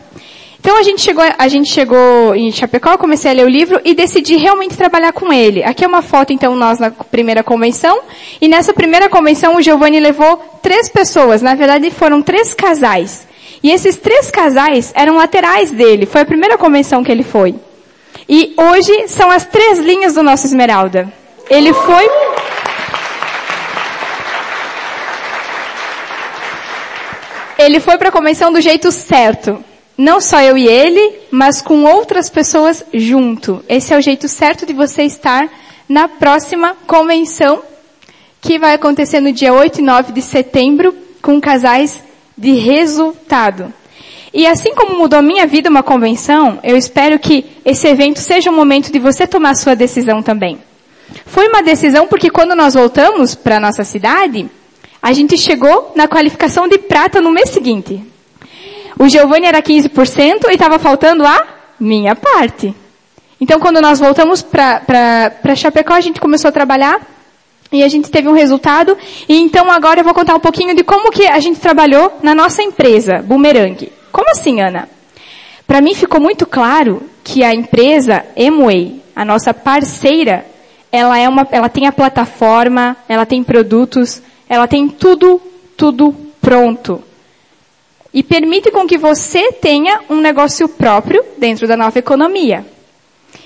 Então a gente chegou, a gente chegou em Chapecó, comecei a ler o livro e decidi realmente trabalhar com ele. Aqui é uma foto, então, nós na primeira convenção. E nessa primeira convenção o Giovanni levou três pessoas. Na verdade foram três casais. E esses três casais eram laterais dele. Foi a primeira convenção que ele foi. E hoje são as três linhas do nosso Esmeralda. Ele foi ele foi para a convenção do jeito certo. Não só eu e ele, mas com outras pessoas junto. Esse é o jeito certo de você estar na próxima convenção, que vai acontecer no dia 8 e 9 de setembro, com casais de resultado. E assim como mudou minha vida uma convenção, eu espero que esse evento seja um momento de você tomar sua decisão também. Foi uma decisão porque quando nós voltamos para nossa cidade, a gente chegou na qualificação de prata no mês seguinte. O Giovanni era 15% e estava faltando a minha parte. Então, quando nós voltamos para Chapecó, a gente começou a trabalhar e a gente teve um resultado. E então agora eu vou contar um pouquinho de como que a gente trabalhou na nossa empresa, Boomerang. Como assim, Ana? Para mim ficou muito claro que a empresa Emway, a nossa parceira, ela é uma, ela tem a plataforma, ela tem produtos, ela tem tudo, tudo pronto e permite com que você tenha um negócio próprio dentro da nova economia.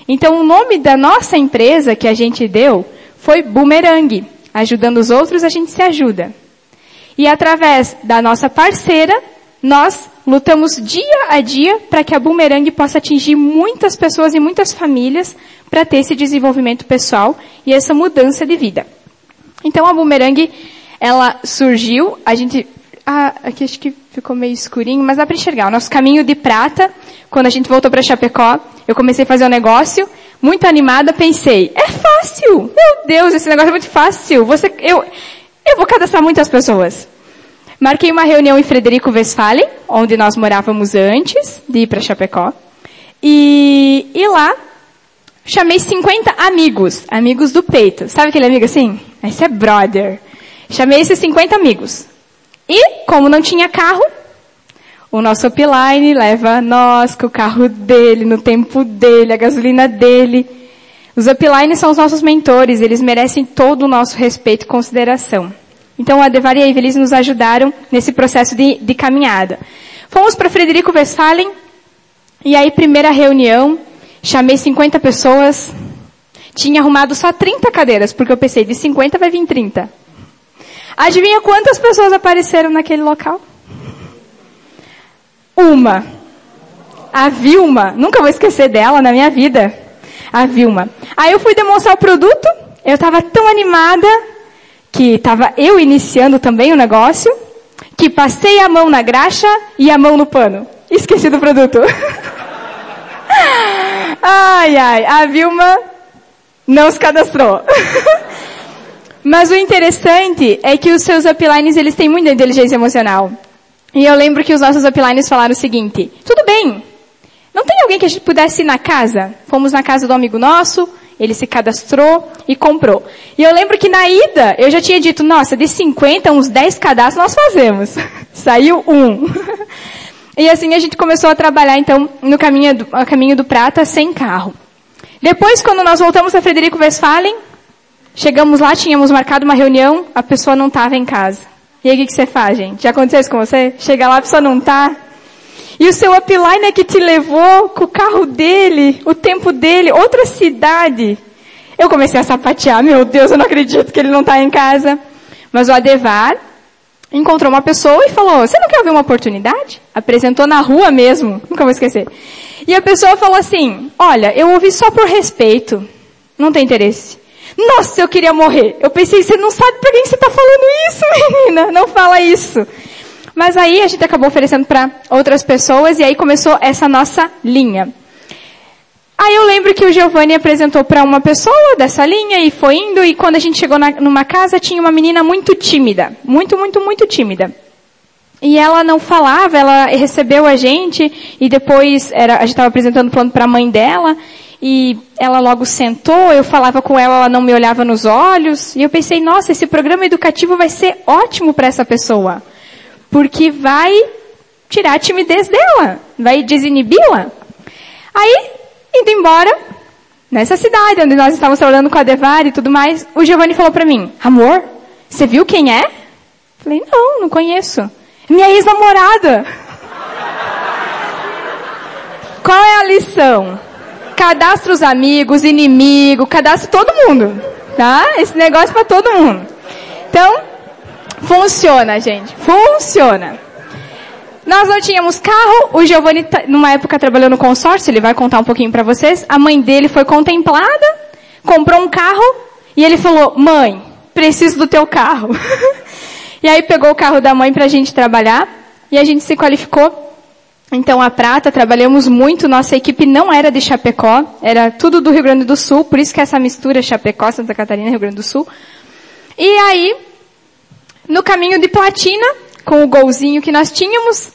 Então, o nome da nossa empresa que a gente deu foi Boomerang. Ajudando os outros, a gente se ajuda. E através da nossa parceira, nós lutamos dia a dia para que a Boomerang possa atingir muitas pessoas e muitas famílias para ter esse desenvolvimento pessoal e essa mudança de vida. Então a Boomerang, ela surgiu, a gente ah, aqui acho que ficou meio escurinho, mas dá para enxergar. O nosso caminho de prata, quando a gente voltou para Chapecó, eu comecei a fazer um negócio, muito animada, pensei, é fácil! Meu Deus, esse negócio é muito fácil! Você, eu, eu vou cadastrar muitas pessoas. Marquei uma reunião em Frederico Westphalen, onde nós morávamos antes de ir para Chapecó. E, e lá, chamei 50 amigos, amigos do peito. Sabe aquele amigo assim? Esse é brother. Chamei esses 50 amigos. E, como não tinha carro, o nosso upline leva nós com o carro dele, no tempo dele, a gasolina dele. Os uplines são os nossos mentores, eles merecem todo o nosso respeito e consideração. Então a Devar e a Evelise nos ajudaram nesse processo de, de caminhada. Fomos para Frederico Westphalen, e aí primeira reunião, chamei 50 pessoas, tinha arrumado só 30 cadeiras, porque eu pensei, de 50 vai vir 30. Adivinha quantas pessoas apareceram naquele local? Uma. A Vilma. Nunca vou esquecer dela na minha vida. A Vilma. Aí eu fui demonstrar o produto. Eu estava tão animada que estava eu iniciando também o negócio, que passei a mão na graxa e a mão no pano. Esqueci do produto. ai, ai, a Vilma não se cadastrou. Mas o interessante é que os seus uplines, eles têm muita inteligência emocional. E eu lembro que os nossos uplines falaram o seguinte, tudo bem, não tem alguém que a gente pudesse ir na casa? Fomos na casa do amigo nosso, ele se cadastrou e comprou. E eu lembro que na ida, eu já tinha dito, nossa, de 50, uns 10 cadastros nós fazemos. Saiu um. e assim a gente começou a trabalhar, então, no caminho do, caminho do Prata, sem carro. Depois, quando nós voltamos a Frederico Westphalen, chegamos lá, tínhamos marcado uma reunião, a pessoa não estava em casa. E aí o que, você faz, gente? Já aconteceu isso com você? Chega lá, a pessoa não está. E o seu upline é que te levou com o carro dele, o tempo dele, outra cidade. Eu comecei a sapatear, meu Deus, eu não acredito que ele não está em casa. Mas o Adevar encontrou uma pessoa e falou, você não quer ver uma oportunidade? Apresentou na rua mesmo, nunca vou esquecer. E a pessoa falou assim, olha, eu ouvi só por respeito, não tem interesse. Nossa, eu queria morrer. Eu pensei, você não sabe pra quem você está falando isso, menina, não fala isso. Mas aí a gente acabou oferecendo para outras pessoas e aí começou essa nossa linha. Aí eu lembro que o Giovanni apresentou para uma pessoa dessa linha e foi indo e quando a gente chegou na, numa casa tinha uma menina muito tímida, muito, muito, muito tímida. E ela não falava, ela recebeu a gente e depois era, a gente estava apresentando o plano para a mãe dela e ela logo sentou, eu falava com ela, ela não me olhava nos olhos e eu pensei, nossa, esse programa educativo vai ser ótimo para essa pessoa porque vai tirar a timidez dela, vai desinibi-la. Aí, indo embora, nessa cidade onde nós estávamos trabalhando com a Devar e tudo mais, o Giovanni falou para mim, amor, você viu quem é? Falei, não, não conheço. Minha ex-namorada. Qual é a lição? Cadastra os amigos, inimigo, cadastra todo mundo, tá? Esse negócio para todo mundo. Então, Funciona, gente. Funciona. Nós não tínhamos carro, o Giovanni, numa época, trabalhou no consórcio, ele vai contar um pouquinho para vocês. A mãe dele foi contemplada, comprou um carro, e ele falou, mãe, preciso do teu carro. e aí pegou o carro da mãe pra gente trabalhar, e a gente se qualificou. Então a Prata, trabalhamos muito, nossa equipe não era de Chapecó, era tudo do Rio Grande do Sul, por isso que essa mistura Chapecó, Santa Catarina, Rio Grande do Sul. E aí, no caminho de Platina, com o golzinho que nós tínhamos,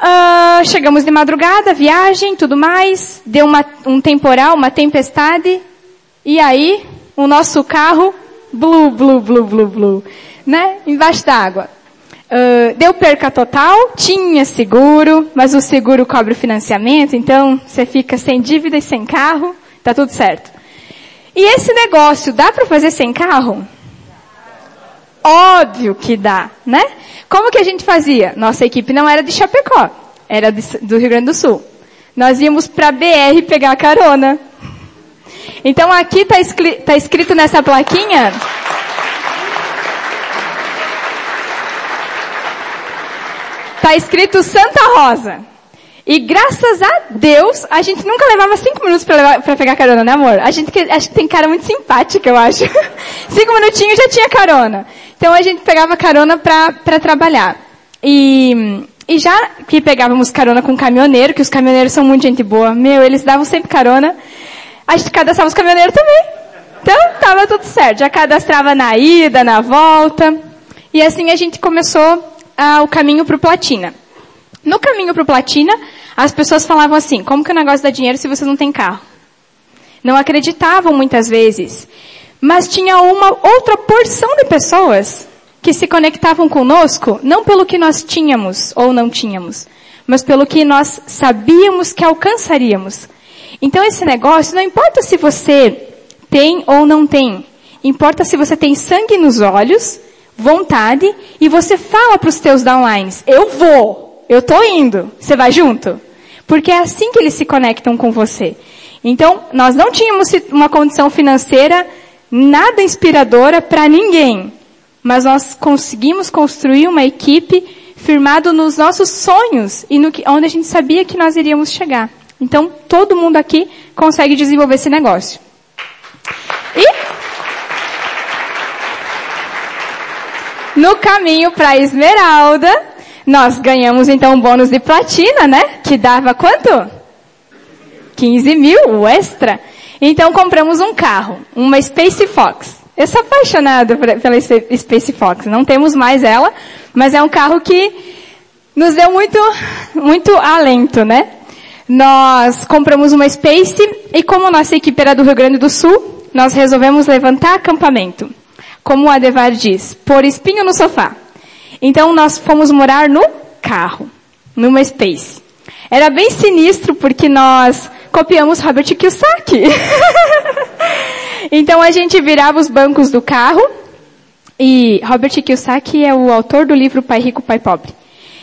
uh, chegamos de madrugada, viagem, tudo mais, deu uma, um temporal, uma tempestade, e aí o nosso carro, blu, blu, blu, blu, blu, né, embaixo d'água. Uh, deu perca total, tinha seguro, mas o seguro cobre o financiamento, então você fica sem dívida e sem carro, tá tudo certo. E esse negócio, dá para fazer sem carro? Óbvio que dá, né? Como que a gente fazia? Nossa equipe não era de Chapecó, era de, do Rio Grande do Sul. Nós íamos para BR pegar carona. Então aqui está tá escrito nessa plaquinha. Está escrito Santa Rosa. E graças a Deus, a gente nunca levava cinco minutos para pegar carona, né amor? A gente, a gente tem cara muito simpática, eu acho. cinco minutinhos já tinha carona. Então a gente pegava carona para trabalhar. E, e já que pegávamos carona com caminhoneiro, que os caminhoneiros são muito gente boa, meu, eles davam sempre carona, a gente cadastrava os caminhoneiros também. Então, tava tudo certo. Já cadastrava na ida, na volta. E assim a gente começou ah, o caminho para o Platina. No caminho para o Platina, as pessoas falavam assim, como que o negócio dá dinheiro se você não tem carro? Não acreditavam muitas vezes. Mas tinha uma outra porção de pessoas que se conectavam conosco, não pelo que nós tínhamos ou não tínhamos, mas pelo que nós sabíamos que alcançaríamos. Então esse negócio, não importa se você tem ou não tem, importa se você tem sangue nos olhos, vontade, e você fala para os teus downlines, eu vou, eu tô indo, você vai junto? Porque é assim que eles se conectam com você. Então, nós não tínhamos uma condição financeira nada inspiradora para ninguém, mas nós conseguimos construir uma equipe firmado nos nossos sonhos e no que, onde a gente sabia que nós iríamos chegar. Então, todo mundo aqui consegue desenvolver esse negócio. E no caminho para Esmeralda, nós ganhamos então um bônus de platina, né? Que dava quanto? 15 mil, o extra. Então compramos um carro, uma Space Fox. Eu sou apaixonada pela Space Fox. Não temos mais ela, mas é um carro que nos deu muito, muito alento, né? Nós compramos uma Space e como nossa equipe era do Rio Grande do Sul, nós resolvemos levantar acampamento. Como o Adevar diz, pôr espinho no sofá. Então nós fomos morar no carro, numa Space. Era bem sinistro porque nós copiamos Robert Kiyosaki. então a gente virava os bancos do carro e Robert Kiyosaki é o autor do livro Pai Rico, Pai Pobre.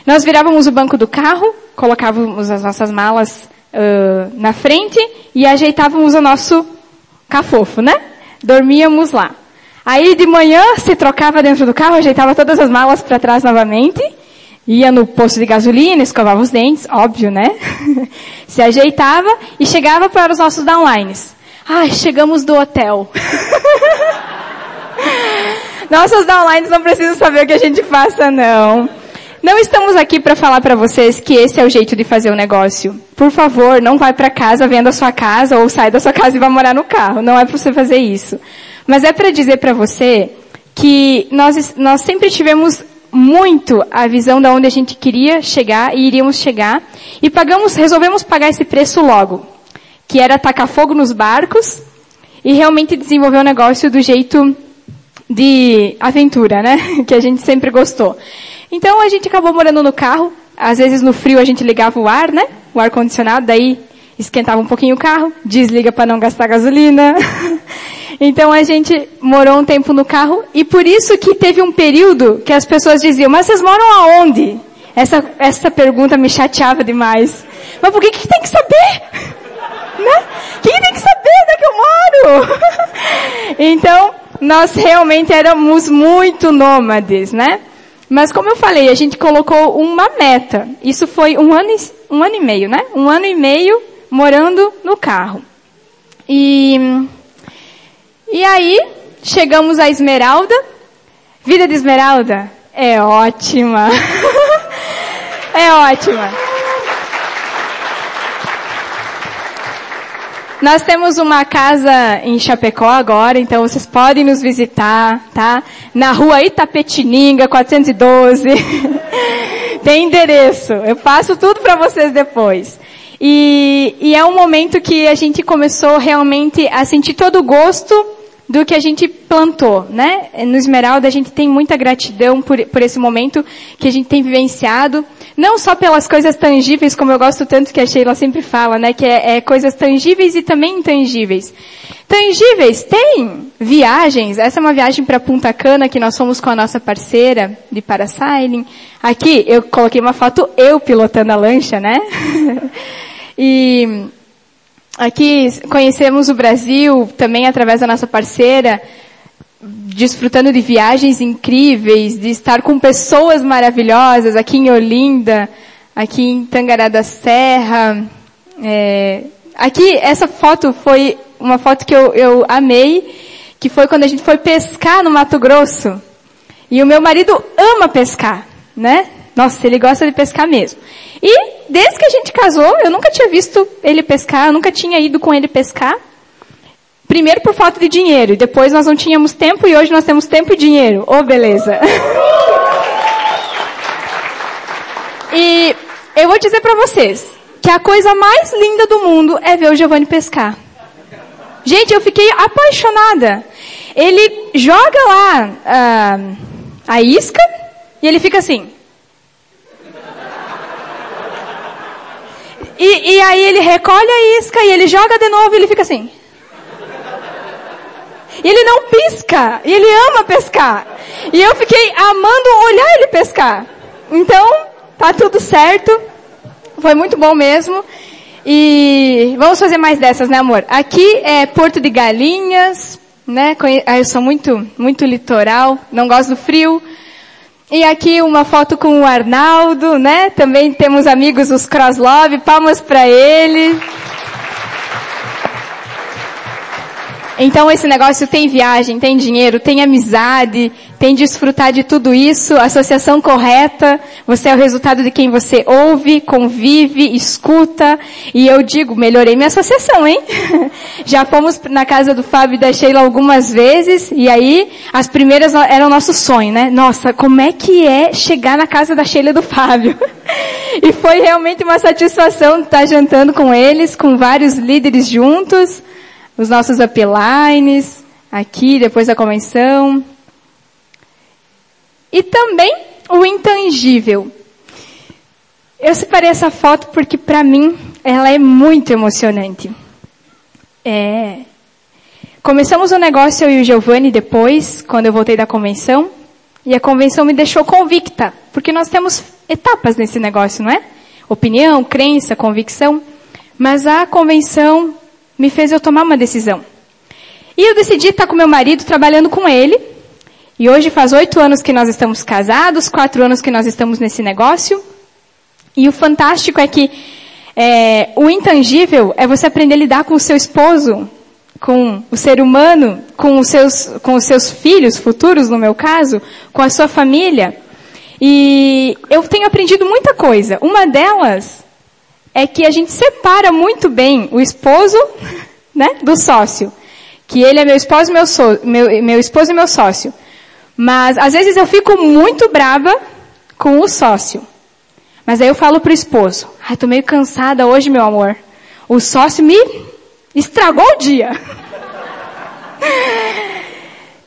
Nós virávamos o banco do carro, colocávamos as nossas malas uh, na frente e ajeitávamos o nosso cafofo, né? Dormíamos lá. Aí de manhã se trocava dentro do carro, ajeitava todas as malas para trás novamente Ia no posto de gasolina, escovava os dentes, óbvio, né? Se ajeitava e chegava para os nossos downlines. Ai, chegamos do hotel. Nossos downlines não precisam saber o que a gente faça, não. Não estamos aqui para falar para vocês que esse é o jeito de fazer o negócio. Por favor, não vai para casa, venda a sua casa ou sai da sua casa e vá morar no carro. Não é para você fazer isso. Mas é para dizer para você que nós, nós sempre tivemos muito a visão da onde a gente queria chegar e iríamos chegar. E pagamos, resolvemos pagar esse preço logo. Que era tacar fogo nos barcos e realmente desenvolver o negócio do jeito de aventura, né? Que a gente sempre gostou. Então a gente acabou morando no carro. Às vezes no frio a gente ligava o ar, né? O ar condicionado, daí esquentava um pouquinho o carro, desliga para não gastar gasolina. Então a gente morou um tempo no carro e por isso que teve um período que as pessoas diziam, mas vocês moram aonde? Essa, essa pergunta me chateava demais. Mas por que que tem que saber? Né? Quem tem que saber onde é que eu moro? então, nós realmente éramos muito nômades, né? Mas como eu falei, a gente colocou uma meta. Isso foi um ano, um ano e meio, né? Um ano e meio morando no carro. E e aí, chegamos à Esmeralda. Vida de Esmeralda é ótima. é ótima. Nós temos uma casa em Chapecó agora, então vocês podem nos visitar, tá? Na rua Itapetininga, 412. Tem endereço. Eu passo tudo para vocês depois. E, e é um momento que a gente começou realmente a sentir todo o gosto do que a gente plantou, né? No Esmeralda a gente tem muita gratidão por, por esse momento que a gente tem vivenciado, não só pelas coisas tangíveis, como eu gosto tanto que a Sheila sempre fala, né? Que é, é coisas tangíveis e também intangíveis. Tangíveis, tem viagens, essa é uma viagem para Punta Cana que nós fomos com a nossa parceira de parasailing. Aqui eu coloquei uma foto eu pilotando a lancha, né? e Aqui conhecemos o Brasil também através da nossa parceira, desfrutando de viagens incríveis, de estar com pessoas maravilhosas aqui em Olinda, aqui em Tangará da Serra. É, aqui, essa foto foi uma foto que eu, eu amei, que foi quando a gente foi pescar no Mato Grosso. E o meu marido ama pescar, né? Nossa, ele gosta de pescar mesmo. E desde que a gente casou, eu nunca tinha visto ele pescar, eu nunca tinha ido com ele pescar. Primeiro por falta de dinheiro, e depois nós não tínhamos tempo e hoje nós temos tempo e dinheiro. Ô, oh, beleza. e eu vou dizer para vocês que a coisa mais linda do mundo é ver o Giovanni pescar. Gente, eu fiquei apaixonada. Ele joga lá uh, a isca e ele fica assim. E, e aí ele recolhe a isca e ele joga de novo e ele fica assim. E ele não pisca. E ele ama pescar. E eu fiquei amando olhar ele pescar. Então, tá tudo certo. Foi muito bom mesmo. E vamos fazer mais dessas, né amor? Aqui é Porto de Galinhas, né? Ah, eu sou muito, muito litoral, não gosto do frio. E aqui uma foto com o Arnaldo, né? Também temos amigos os Crosslove, palmas para ele. Então esse negócio tem viagem, tem dinheiro, tem amizade, tem desfrutar de tudo isso, associação correta, você é o resultado de quem você ouve, convive, escuta, e eu digo, melhorei minha associação, hein? Já fomos na casa do Fábio e da Sheila algumas vezes, e aí as primeiras eram nosso sonho, né? Nossa, como é que é chegar na casa da Sheila e do Fábio? E foi realmente uma satisfação estar jantando com eles, com vários líderes juntos, os nossos uplines, aqui, depois da convenção. E também o intangível. Eu separei essa foto porque para mim ela é muito emocionante. É. Começamos o um negócio eu e o Giovanni depois, quando eu voltei da convenção, e a convenção me deixou convicta, porque nós temos etapas nesse negócio, não é? Opinião, crença, convicção. Mas a convenção me fez eu tomar uma decisão. E eu decidi estar com meu marido, trabalhando com ele. E hoje faz oito anos que nós estamos casados, quatro anos que nós estamos nesse negócio. E o fantástico é que é, o intangível é você aprender a lidar com o seu esposo, com o ser humano, com os seus, com os seus filhos futuros, no meu caso, com a sua família. E eu tenho aprendido muita coisa. Uma delas é que a gente separa muito bem o esposo, né, do sócio. Que ele é meu esposo, meu, so, meu, meu esposo e meu sócio. Mas às vezes eu fico muito brava com o sócio. Mas aí eu falo pro esposo, ai, tô meio cansada hoje, meu amor. O sócio me estragou o dia.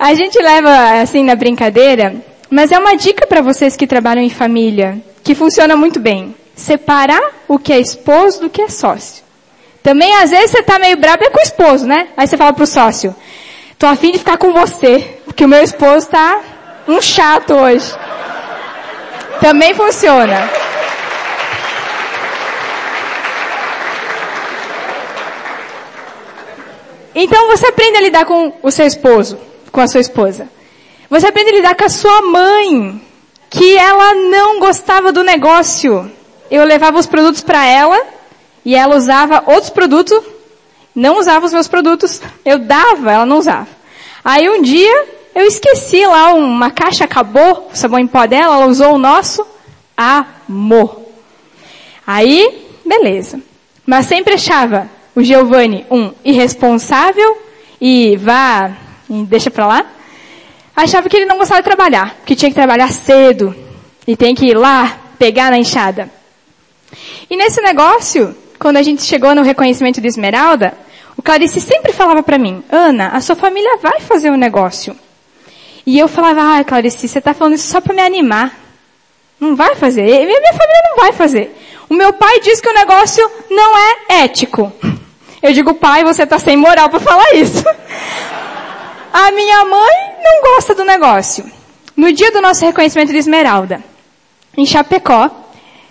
A gente leva assim na brincadeira, mas é uma dica para vocês que trabalham em família, que funciona muito bem separar o que é esposo do que é sócio. Também às vezes você tá meio brabo é com o esposo, né? Aí você fala pro sócio, tô afim de ficar com você, porque o meu esposo tá um chato hoje. Também funciona. Então você aprende a lidar com o seu esposo, com a sua esposa. Você aprende a lidar com a sua mãe, que ela não gostava do negócio eu levava os produtos para ela e ela usava outros produtos, não usava os meus produtos, eu dava, ela não usava. Aí um dia eu esqueci lá uma caixa acabou, o sabão em pó dela, ela usou o nosso, amor. Aí, beleza. Mas sempre achava o Giovanni um irresponsável e vá, e deixa pra lá. Achava que ele não gostava de trabalhar, que tinha que trabalhar cedo e tem que ir lá pegar na enxada. E nesse negócio, quando a gente chegou no reconhecimento de Esmeralda, o Clarice sempre falava para mim, Ana, a sua família vai fazer um negócio. E eu falava, ah, Clarice, você tá falando isso só para me animar. Não vai fazer. E minha família não vai fazer. O meu pai diz que o negócio não é ético. Eu digo, pai, você tá sem moral para falar isso. A minha mãe não gosta do negócio. No dia do nosso reconhecimento de Esmeralda, em Chapecó,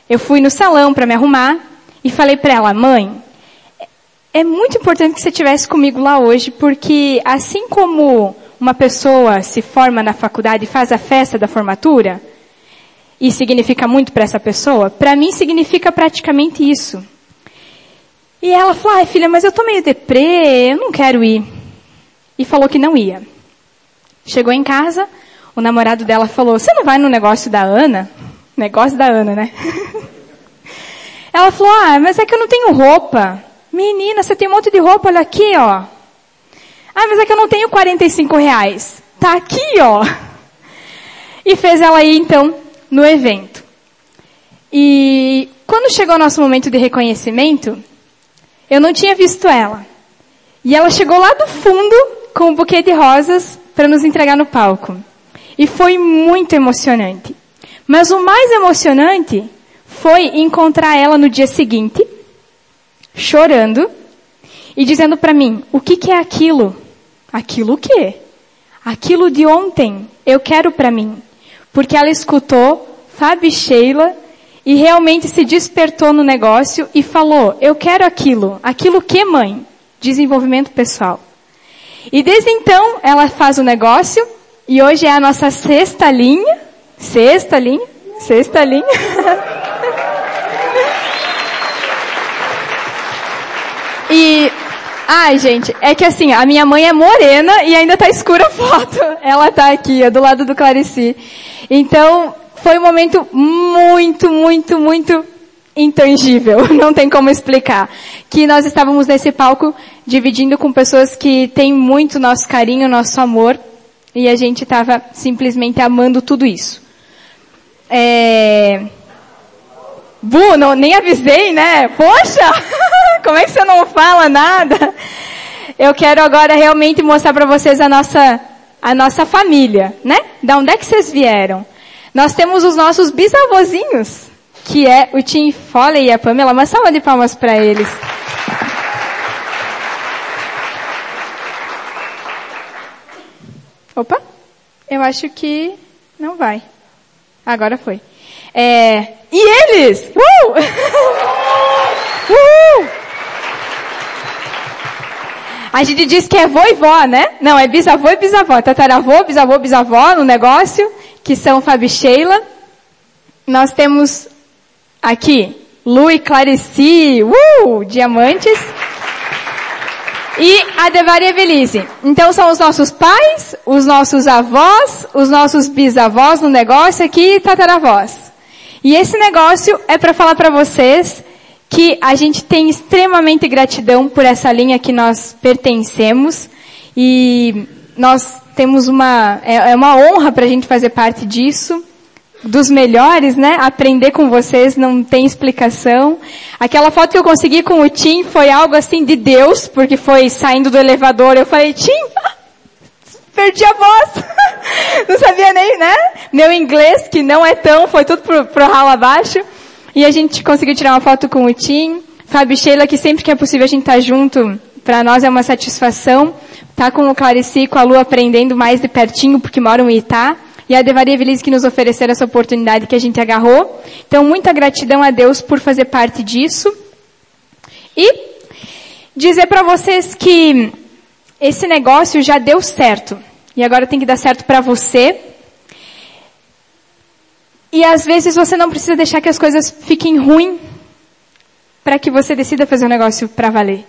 eu fui no salão para me arrumar e falei para ela, mãe, é muito importante que você estivesse comigo lá hoje, porque assim como uma pessoa se forma na faculdade e faz a festa da formatura, e significa muito para essa pessoa, para mim significa praticamente isso. E ela falou, ai filha, mas eu tô meio deprê, eu não quero ir. E falou que não ia. Chegou em casa, o namorado dela falou, você não vai no negócio da Ana? Negócio da Ana, né? Ela falou, ah, mas é que eu não tenho roupa. Menina, você tem um monte de roupa, olha aqui, ó. Ah, mas é que eu não tenho 45 reais. Tá aqui, ó. E fez ela ir, então, no evento. E quando chegou o nosso momento de reconhecimento, eu não tinha visto ela. E ela chegou lá do fundo com um buquê de rosas para nos entregar no palco. E foi muito emocionante. Mas o mais emocionante foi encontrar ela no dia seguinte, chorando e dizendo para mim: "O que, que é aquilo? Aquilo o quê? Aquilo de ontem eu quero para mim." Porque ela escutou Fábio Sheila e realmente se despertou no negócio e falou: "Eu quero aquilo. Aquilo que, mãe? Desenvolvimento pessoal." E desde então ela faz o negócio e hoje é a nossa sexta linha Sexta linha? Sexta linha? e Ai, gente, é que assim, a minha mãe é morena e ainda tá escura a foto. Ela tá aqui, do lado do Clarici. Então, foi um momento muito, muito, muito intangível. Não tem como explicar. Que nós estávamos nesse palco dividindo com pessoas que têm muito nosso carinho, nosso amor. E a gente estava simplesmente amando tudo isso. É... Bu, não, nem avisei, né? Poxa! Como é que você não fala nada? Eu quero agora realmente mostrar para vocês a nossa, a nossa família, né? Da onde é que vocês vieram? Nós temos os nossos bisavôzinhos, que é o Tim Foley e a Pamela. Uma salva de palmas para eles. Opa, eu acho que não vai. Agora foi. É, e eles? Uh! uh! A gente diz que é vô e vó, né? Não, é bisavô e bisavó. Tataravô, bisavô, bisavó no negócio, que são Fabi Sheila. Nós temos aqui Lu e Clarici, uh, diamantes. E a Devari e Evelise. Então são os nossos pais, os nossos avós, os nossos bisavós no negócio aqui e tataravós. E esse negócio é para falar para vocês que a gente tem extremamente gratidão por essa linha que nós pertencemos e nós temos uma, é, é uma honra para a gente fazer parte disso dos melhores, né? Aprender com vocês não tem explicação. Aquela foto que eu consegui com o Tim foi algo assim de Deus, porque foi saindo do elevador, eu falei, Tim, perdi a voz. não sabia nem, né? Meu inglês, que não é tão, foi tudo pro, pro ralo abaixo. E a gente conseguiu tirar uma foto com o Tim. Fábio Sheila, que sempre que é possível a gente tá junto, para nós é uma satisfação. Tá com o Clarice e com a Lu aprendendo mais de pertinho, porque moram em Itá e a Devaria Feliz que nos ofereceram essa oportunidade que a gente agarrou. Então, muita gratidão a Deus por fazer parte disso. E dizer para vocês que esse negócio já deu certo. E agora tem que dar certo para você. E às vezes você não precisa deixar que as coisas fiquem ruins para que você decida fazer um negócio para valer.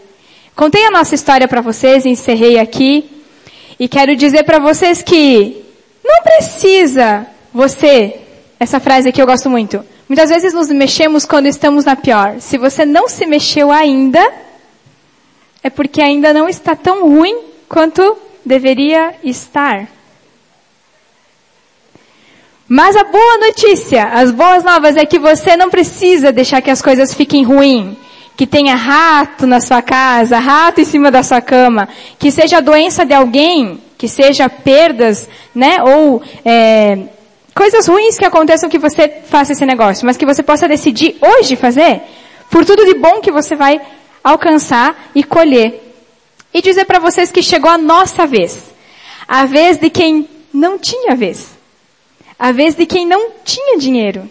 Contei a nossa história para vocês, encerrei aqui. E quero dizer para vocês que não precisa você, essa frase aqui eu gosto muito. Muitas vezes nos mexemos quando estamos na pior. Se você não se mexeu ainda, é porque ainda não está tão ruim quanto deveria estar. Mas a boa notícia, as boas novas é que você não precisa deixar que as coisas fiquem ruins. Que tenha rato na sua casa, rato em cima da sua cama, que seja a doença de alguém, que seja perdas, né, ou é, coisas ruins que aconteçam que você faça esse negócio, mas que você possa decidir hoje fazer, por tudo de bom que você vai alcançar e colher. E dizer para vocês que chegou a nossa vez. A vez de quem não tinha vez. A vez de quem não tinha dinheiro.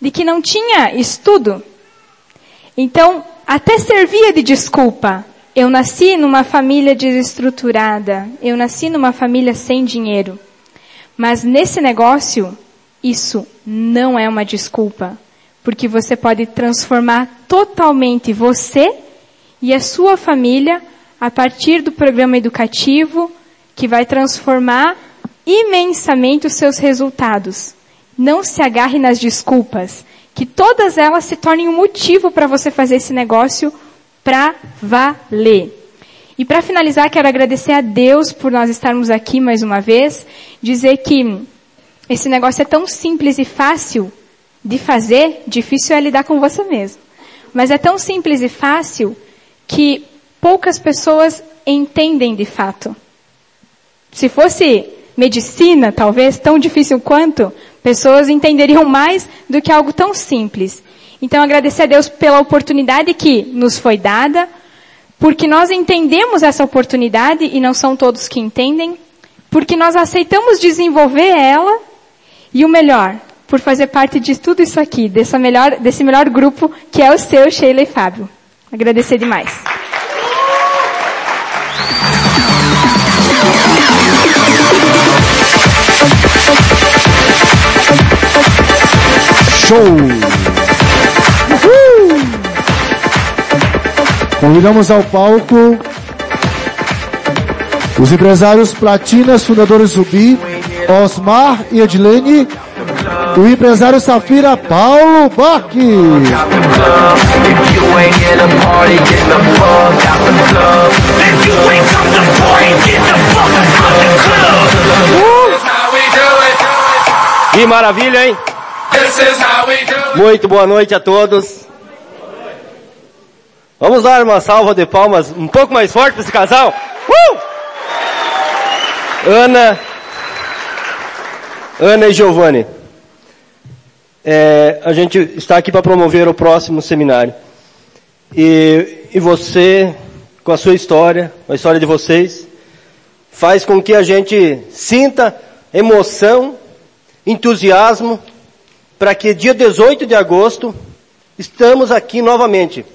De quem não tinha estudo. Então, até servia de desculpa eu nasci numa família desestruturada. Eu nasci numa família sem dinheiro. Mas nesse negócio, isso não é uma desculpa. Porque você pode transformar totalmente você e a sua família a partir do programa educativo que vai transformar imensamente os seus resultados. Não se agarre nas desculpas. Que todas elas se tornem um motivo para você fazer esse negócio para valer. E para finalizar, quero agradecer a Deus por nós estarmos aqui mais uma vez, dizer que esse negócio é tão simples e fácil de fazer, difícil é lidar com você mesmo. Mas é tão simples e fácil que poucas pessoas entendem de fato. Se fosse medicina, talvez, tão difícil quanto, pessoas entenderiam mais do que algo tão simples. Então agradecer a Deus pela oportunidade que nos foi dada, porque nós entendemos essa oportunidade e não são todos que entendem, porque nós aceitamos desenvolver ela e o melhor, por fazer parte de tudo isso aqui, desse melhor, desse melhor grupo que é o seu, Sheila e Fábio. Agradecer demais. Show! Convidamos ao palco Os empresários Platinas, fundadores Zubi, Osmar e Edilene. O empresário Safira, Paulo Bach. Que maravilha, hein? Muito boa noite a todos. Vamos dar uma salva de palmas um pouco mais forte para esse casal. Uh! Ana, Ana e Giovanni. É, a gente está aqui para promover o próximo seminário. E, e você, com a sua história, a história de vocês, faz com que a gente sinta emoção, entusiasmo, para que dia 18 de agosto estamos aqui novamente